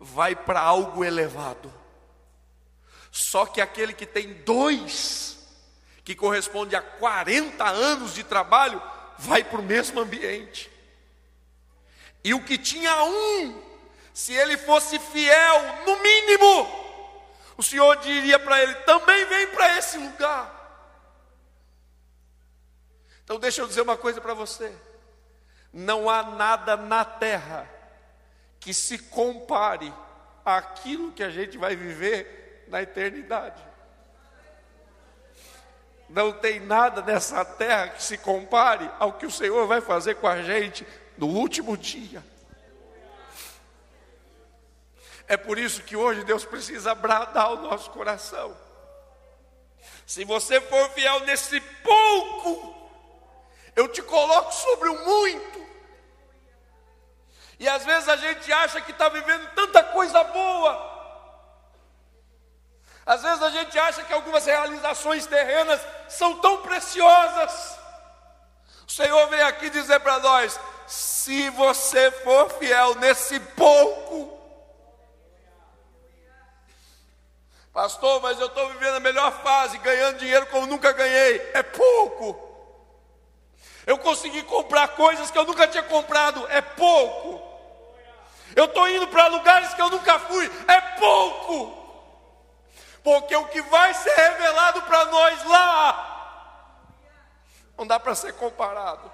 [SPEAKER 2] vai para algo elevado. Só que aquele que tem dois, que corresponde a 40 anos de trabalho, vai para o mesmo ambiente. E o que tinha um, se ele fosse fiel, no mínimo, o Senhor diria para ele: também vem para esse lugar. Então deixa eu dizer uma coisa para você. Não há nada na terra que se compare àquilo que a gente vai viver na eternidade. Não tem nada nessa terra que se compare ao que o Senhor vai fazer com a gente no último dia. É por isso que hoje Deus precisa bradar o nosso coração. Se você for fiel nesse pouco, eu te coloco sobre o muito. E às vezes a gente acha que está vivendo tanta coisa boa. Às vezes a gente acha que algumas realizações terrenas são tão preciosas. O Senhor vem aqui dizer para nós: se você for fiel nesse pouco, pastor, mas eu estou vivendo a melhor fase, ganhando dinheiro como nunca ganhei, é pouco. Eu consegui comprar coisas que eu nunca tinha comprado, é pouco. Eu estou indo para lugares que eu nunca fui. É pouco. Porque o que vai ser revelado para nós lá não dá para ser comparado.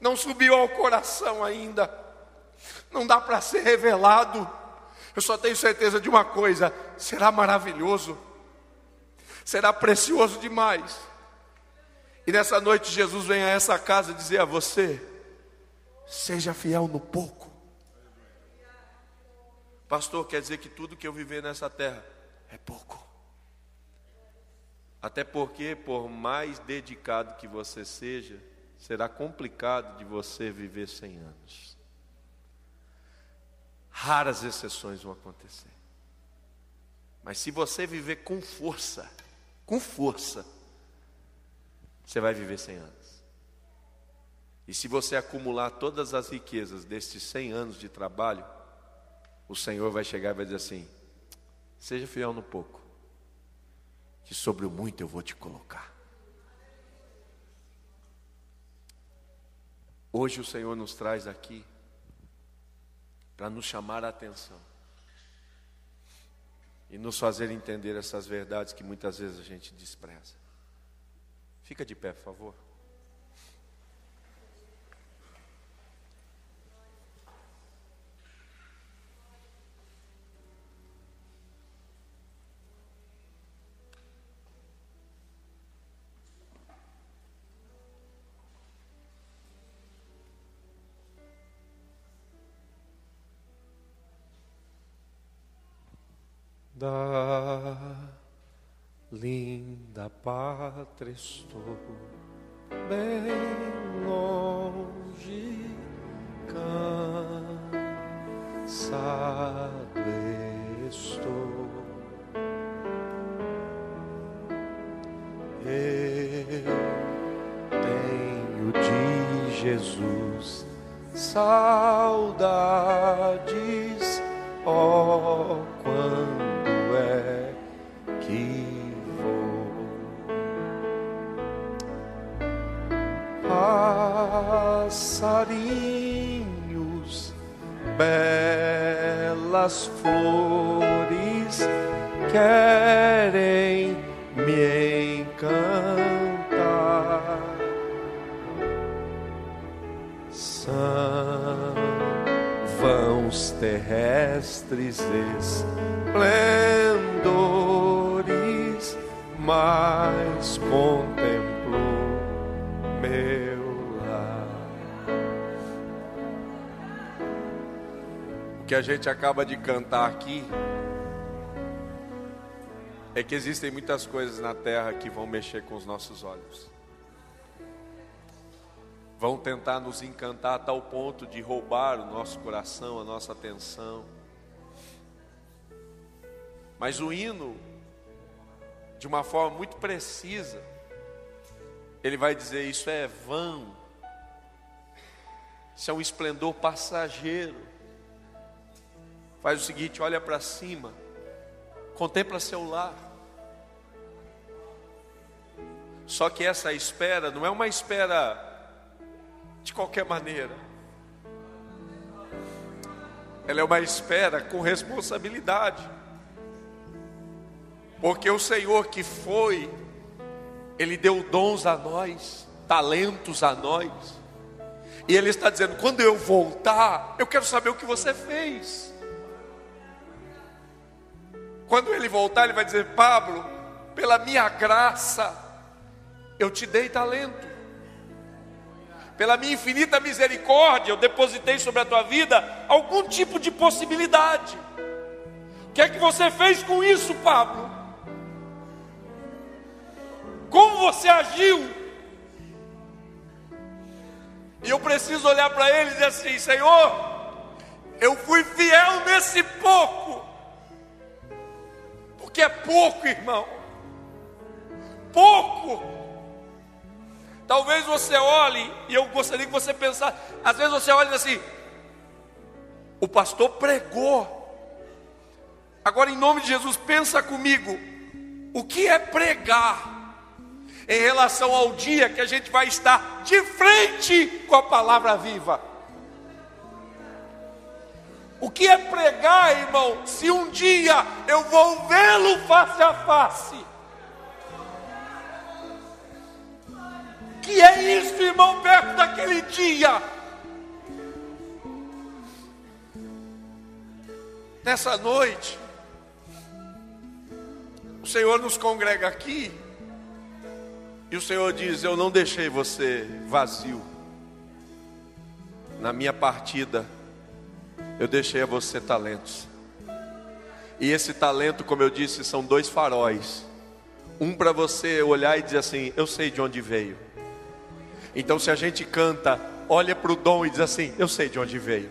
[SPEAKER 2] Não subiu ao coração ainda. Não dá para ser revelado. Eu só tenho certeza de uma coisa: será maravilhoso. Será precioso demais. E nessa noite Jesus vem a essa casa dizer a você: seja fiel no pouco. Pastor, quer dizer que tudo que eu viver nessa terra é pouco. Até porque, por mais dedicado que você seja, será complicado de você viver 100 anos. Raras exceções vão acontecer. Mas se você viver com força, com força, você vai viver 100 anos. E se você acumular todas as riquezas destes 100 anos de trabalho, o Senhor vai chegar e vai dizer assim: seja fiel no pouco, que sobre o muito eu vou te colocar. Hoje o Senhor nos traz aqui para nos chamar a atenção e nos fazer entender essas verdades que muitas vezes a gente despreza. Fica de pé, por favor. Da linda pátria estou bem longe, cansado estou. Eu tenho de Jesus saudades, ó oh, Passarinhos, belas flores querem me encantar. São vãos terrestres esplendores, mas contemplo meu que a gente acaba de cantar aqui é que existem muitas coisas na terra que vão mexer com os nossos olhos. Vão tentar nos encantar a tal ponto de roubar o nosso coração, a nossa atenção mas o hino, de uma forma muito precisa, ele vai dizer: Isso é vão, isso é um esplendor passageiro. Faz o seguinte: olha para cima, contempla seu lar. Só que essa espera não é uma espera de qualquer maneira. Ela é uma espera com responsabilidade. Porque o Senhor que foi, Ele deu dons a nós, talentos a nós. E Ele está dizendo: quando eu voltar, eu quero saber o que você fez. Quando Ele voltar, Ele vai dizer: Pablo, pela minha graça, eu te dei talento. Pela minha infinita misericórdia, eu depositei sobre a tua vida algum tipo de possibilidade. O que é que você fez com isso, Pablo? Como você agiu? E eu preciso olhar para ele e dizer assim: Senhor, eu fui fiel nesse pouco, porque é pouco, irmão, pouco. Talvez você olhe, e eu gostaria que você pensasse, às vezes você olha assim, o pastor pregou, agora em nome de Jesus, pensa comigo, o que é pregar? em relação ao dia que a gente vai estar de frente com a palavra viva. O que é pregar, irmão, se um dia eu vou vê-lo face a face? Que é isso, irmão, perto daquele dia? Nessa noite, o Senhor nos congrega aqui e o Senhor diz: Eu não deixei você vazio. Na minha partida, eu deixei a você talentos. E esse talento, como eu disse, são dois faróis. Um para você olhar e dizer assim: Eu sei de onde veio. Então, se a gente canta, olha para o dom e diz assim: Eu sei de onde veio.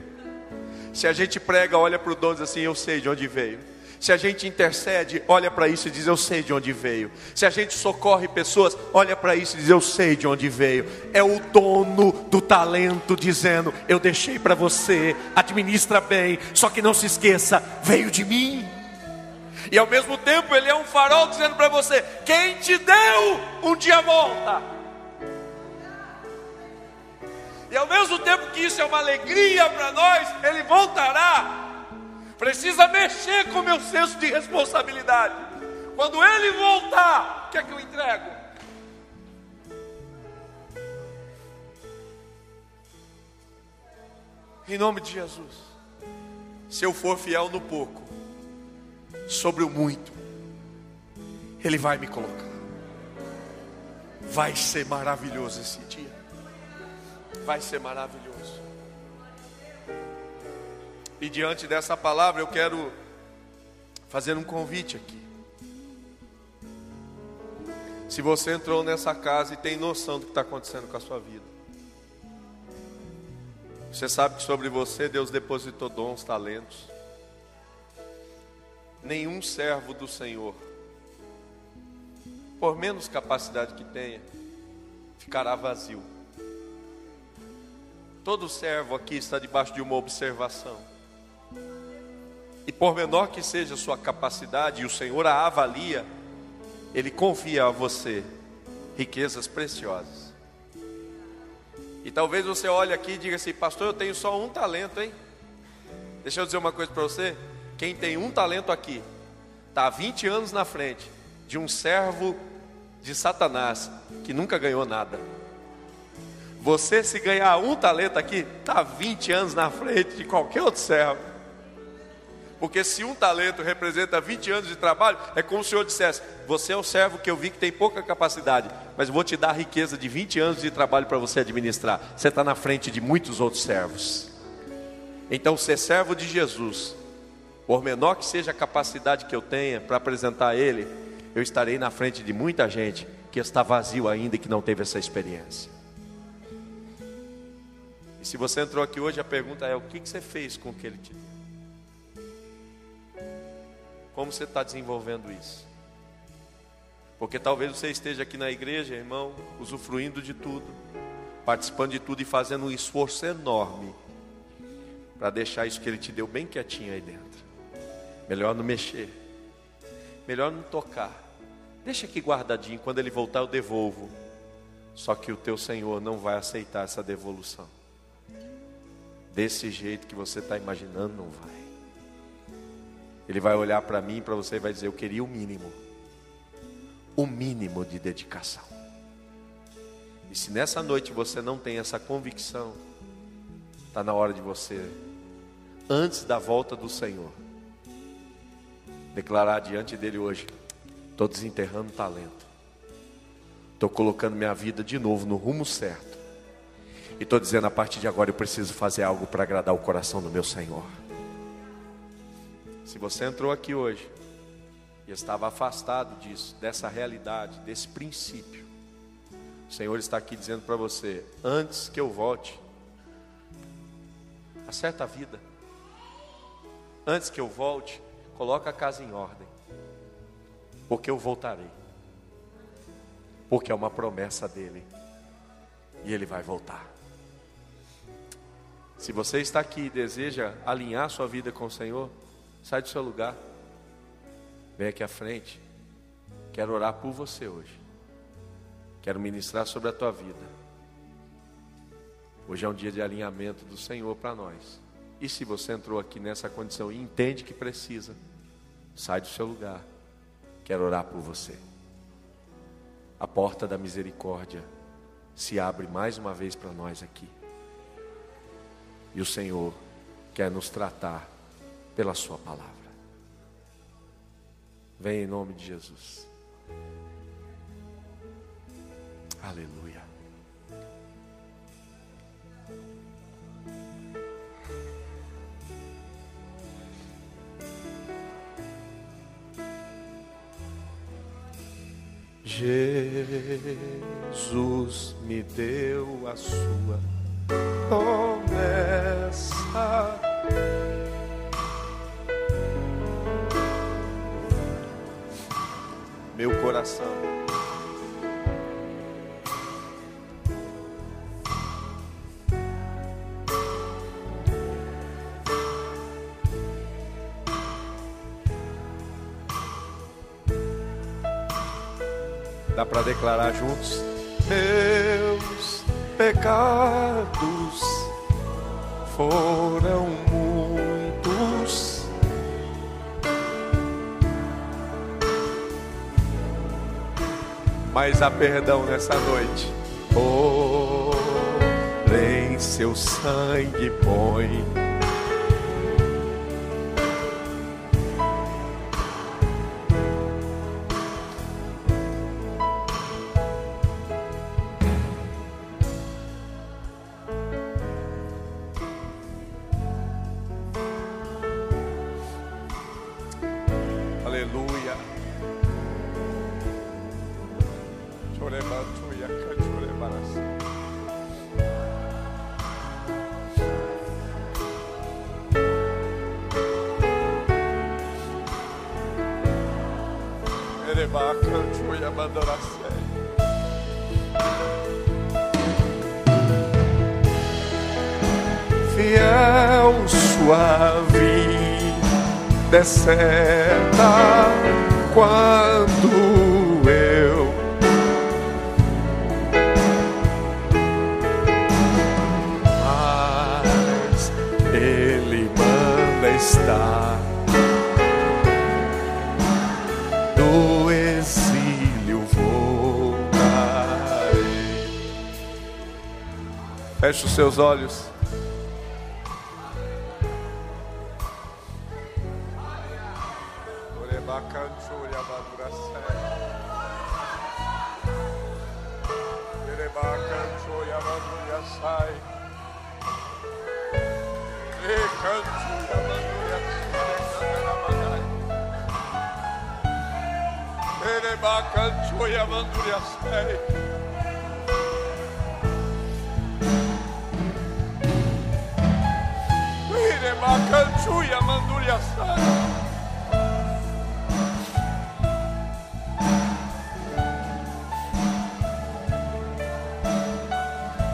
[SPEAKER 2] Se a gente prega, olha para o dom e diz assim: Eu sei de onde veio. Se a gente intercede, olha para isso e diz: Eu sei de onde veio. Se a gente socorre pessoas, olha para isso e diz: Eu sei de onde veio. É o dono do talento dizendo: Eu deixei para você, administra bem, só que não se esqueça, veio de mim. E ao mesmo tempo, ele é um farol dizendo para você: Quem te deu, um dia volta. E ao mesmo tempo que isso é uma alegria para nós, ele voltará Precisa mexer com o meu senso de responsabilidade. Quando ele voltar, o que é que eu entrego? Em nome de Jesus. Se eu for fiel no pouco, sobre o muito, Ele vai me colocar. Vai ser maravilhoso esse dia. Vai ser maravilhoso. E diante dessa palavra eu quero fazer um convite aqui. Se você entrou nessa casa e tem noção do que está acontecendo com a sua vida, você sabe que sobre você Deus depositou dons, talentos. Nenhum servo do Senhor, por menos capacidade que tenha, ficará vazio. Todo servo aqui está debaixo de uma observação. E por menor que seja a sua capacidade, e o Senhor a avalia, Ele confia a você riquezas preciosas. E talvez você olhe aqui e diga assim, pastor, eu tenho só um talento, hein? Deixa eu dizer uma coisa para você: quem tem um talento aqui, está há 20 anos na frente de um servo de Satanás que nunca ganhou nada. Você, se ganhar um talento aqui, está 20 anos na frente de qualquer outro servo. Porque se um talento representa 20 anos de trabalho, é como se o Senhor dissesse: Você é o servo que eu vi que tem pouca capacidade, mas vou te dar a riqueza de 20 anos de trabalho para você administrar. Você está na frente de muitos outros servos. Então, ser servo de Jesus, por menor que seja a capacidade que eu tenha para apresentar a Ele, eu estarei na frente de muita gente que está vazio ainda e que não teve essa experiência. E se você entrou aqui hoje, a pergunta é: o que você fez com o que Ele te deu? Como você está desenvolvendo isso? Porque talvez você esteja aqui na igreja, irmão, usufruindo de tudo, participando de tudo e fazendo um esforço enorme para deixar isso que Ele te deu bem quietinho aí dentro. Melhor não mexer, melhor não tocar. Deixa aqui guardadinho, quando Ele voltar eu devolvo. Só que o teu Senhor não vai aceitar essa devolução. Desse jeito que você está imaginando, não vai. Ele vai olhar para mim para você e vai dizer: Eu queria o mínimo. O mínimo de dedicação. E se nessa noite você não tem essa convicção, está na hora de você, antes da volta do Senhor, declarar diante dele hoje: estou desenterrando talento, estou colocando minha vida de novo no rumo certo, e estou dizendo: a partir de agora eu preciso fazer algo para agradar o coração do meu Senhor. Se você entrou aqui hoje e estava afastado disso, dessa realidade, desse princípio, o Senhor está aqui dizendo para você: antes que eu volte, acerta a vida. Antes que eu volte, coloca a casa em ordem, porque eu voltarei. Porque é uma promessa dele e ele vai voltar. Se você está aqui e deseja alinhar sua vida com o Senhor, Sai do seu lugar. Vem aqui à frente. Quero orar por você hoje. Quero ministrar sobre a tua vida. Hoje é um dia de alinhamento do Senhor para nós. E se você entrou aqui nessa condição e entende que precisa, sai do seu lugar. Quero orar por você. A porta da misericórdia se abre mais uma vez para nós aqui. E o Senhor quer nos tratar pela Sua palavra. Vem em nome de Jesus. Aleluia. Jesus me deu a sua promessa. Meu coração Dá para declarar juntos? Meus pecados foram muitos. Mas há perdão nessa noite. Porém, seu sangue põe olhos.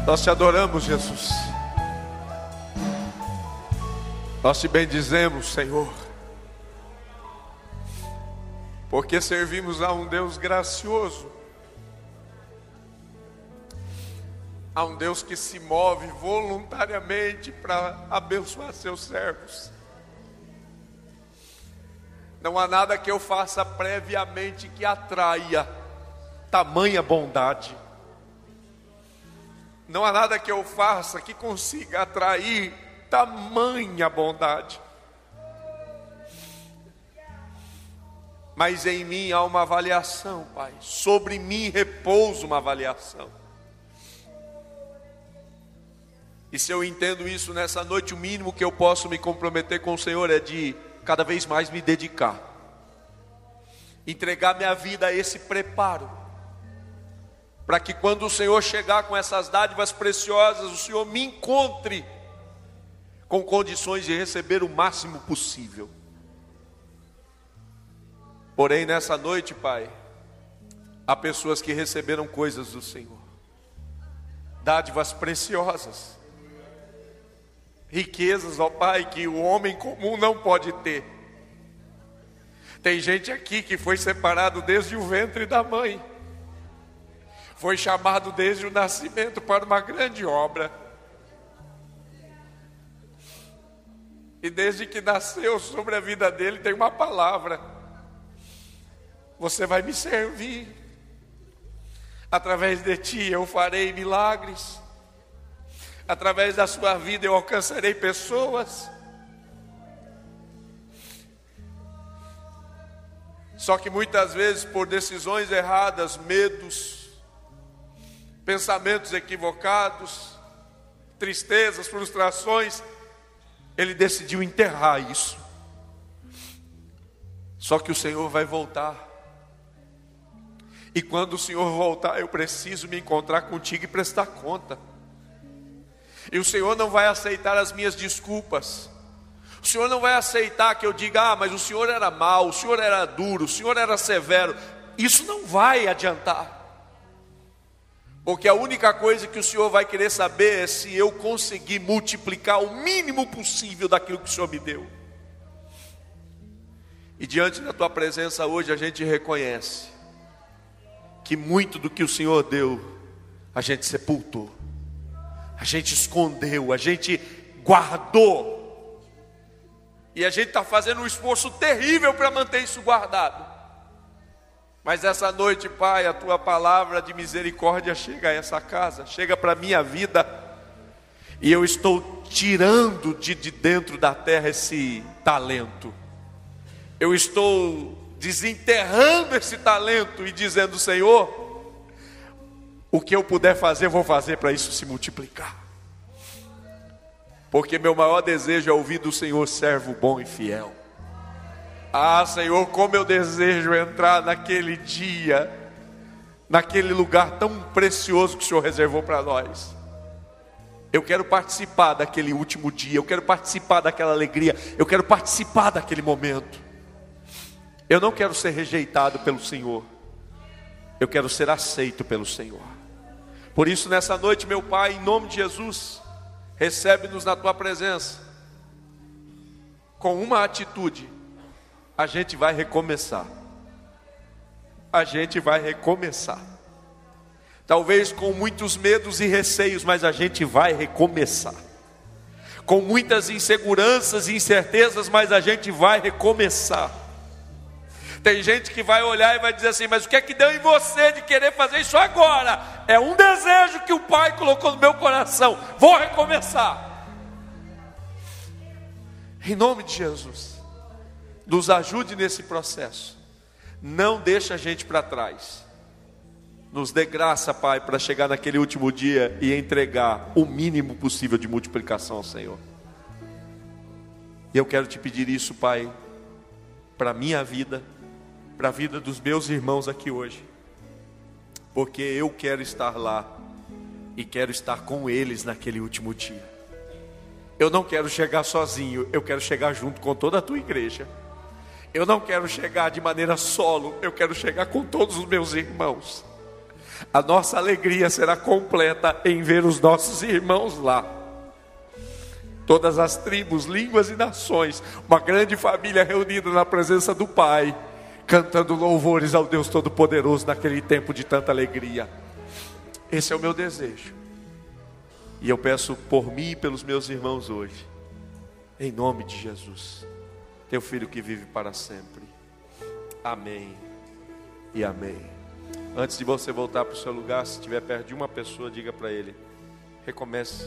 [SPEAKER 2] Nós te adoramos, Jesus. Nós te bendizemos, Senhor. Porque servimos a um Deus gracioso. A um Deus que se move voluntariamente para abençoar seus servos. Não há nada que eu faça previamente que atraia tamanha bondade. Não há nada que eu faça que consiga atrair tamanha bondade. Mas em mim há uma avaliação, Pai. Sobre mim repousa uma avaliação. E se eu entendo isso nessa noite, o mínimo que eu posso me comprometer com o Senhor é de cada vez mais me dedicar, entregar minha vida a esse preparo para que quando o Senhor chegar com essas dádivas preciosas, o Senhor me encontre com condições de receber o máximo possível. Porém, nessa noite, Pai, há pessoas que receberam coisas do Senhor, dádivas preciosas, riquezas, ó Pai, que o homem comum não pode ter. Tem gente aqui que foi separado desde o ventre da mãe foi chamado desde o nascimento para uma grande obra. E desde que nasceu sobre a vida dele tem uma palavra: Você vai me servir. Através de ti eu farei milagres. Através da sua vida eu alcançarei pessoas. Só que muitas vezes, por decisões erradas, medos, pensamentos equivocados, tristezas, frustrações, ele decidiu enterrar isso. Só que o Senhor vai voltar. E quando o Senhor voltar, eu preciso me encontrar contigo e prestar conta. E o Senhor não vai aceitar as minhas desculpas. O Senhor não vai aceitar que eu diga, ah, mas o Senhor era mau, o Senhor era duro, o Senhor era severo. Isso não vai adiantar. Porque a única coisa que o Senhor vai querer saber é se eu conseguir multiplicar o mínimo possível daquilo que o Senhor me deu. E diante da tua presença hoje a gente reconhece que muito do que o Senhor deu, a gente sepultou, a gente escondeu, a gente guardou e a gente está fazendo um esforço terrível para manter isso guardado. Mas essa noite, Pai, a tua palavra de misericórdia chega a essa casa, chega para a minha vida, e eu estou tirando de, de dentro da terra esse talento. Eu estou desenterrando esse talento e dizendo, Senhor, o que eu puder fazer, vou fazer para isso se multiplicar porque meu maior desejo é ouvir do Senhor, servo bom e fiel. Ah, Senhor, como eu desejo entrar naquele dia, naquele lugar tão precioso que o Senhor reservou para nós. Eu quero participar daquele último dia, eu quero participar daquela alegria, eu quero participar daquele momento. Eu não quero ser rejeitado pelo Senhor, eu quero ser aceito pelo Senhor. Por isso, nessa noite, meu Pai, em nome de Jesus, recebe-nos na tua presença. Com uma atitude, a gente vai recomeçar. A gente vai recomeçar. Talvez com muitos medos e receios, mas a gente vai recomeçar. Com muitas inseguranças e incertezas, mas a gente vai recomeçar. Tem gente que vai olhar e vai dizer assim: Mas o que é que deu em você de querer fazer isso agora? É um desejo que o Pai colocou no meu coração. Vou recomeçar. Em nome de Jesus, nos ajude nesse processo. Não deixe a gente para trás. Nos dê graça, Pai, para chegar naquele último dia e entregar o mínimo possível de multiplicação ao Senhor. E eu quero te pedir isso, Pai, para a minha vida para a vida dos meus irmãos aqui hoje, porque eu quero estar lá e quero estar com eles naquele último dia. Eu não quero chegar sozinho, eu quero chegar junto com toda a tua igreja. Eu não quero chegar de maneira solo, eu quero chegar com todos os meus irmãos. A nossa alegria será completa em ver os nossos irmãos lá. Todas as tribos, línguas e nações, uma grande família reunida na presença do Pai cantando louvores ao Deus Todo-Poderoso naquele tempo de tanta alegria. Esse é o meu desejo. E eu peço por mim e pelos meus irmãos hoje, em nome de Jesus, teu filho que vive para sempre. Amém e amém. Antes de você voltar para o seu lugar, se estiver perto de uma pessoa, diga para ele: recomece.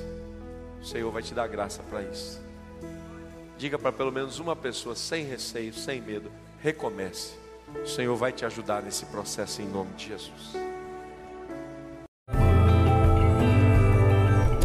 [SPEAKER 2] O Senhor vai te dar graça para isso. Diga para pelo menos uma pessoa, sem receio, sem medo: recomece. O Senhor vai te ajudar nesse processo em nome de Jesus.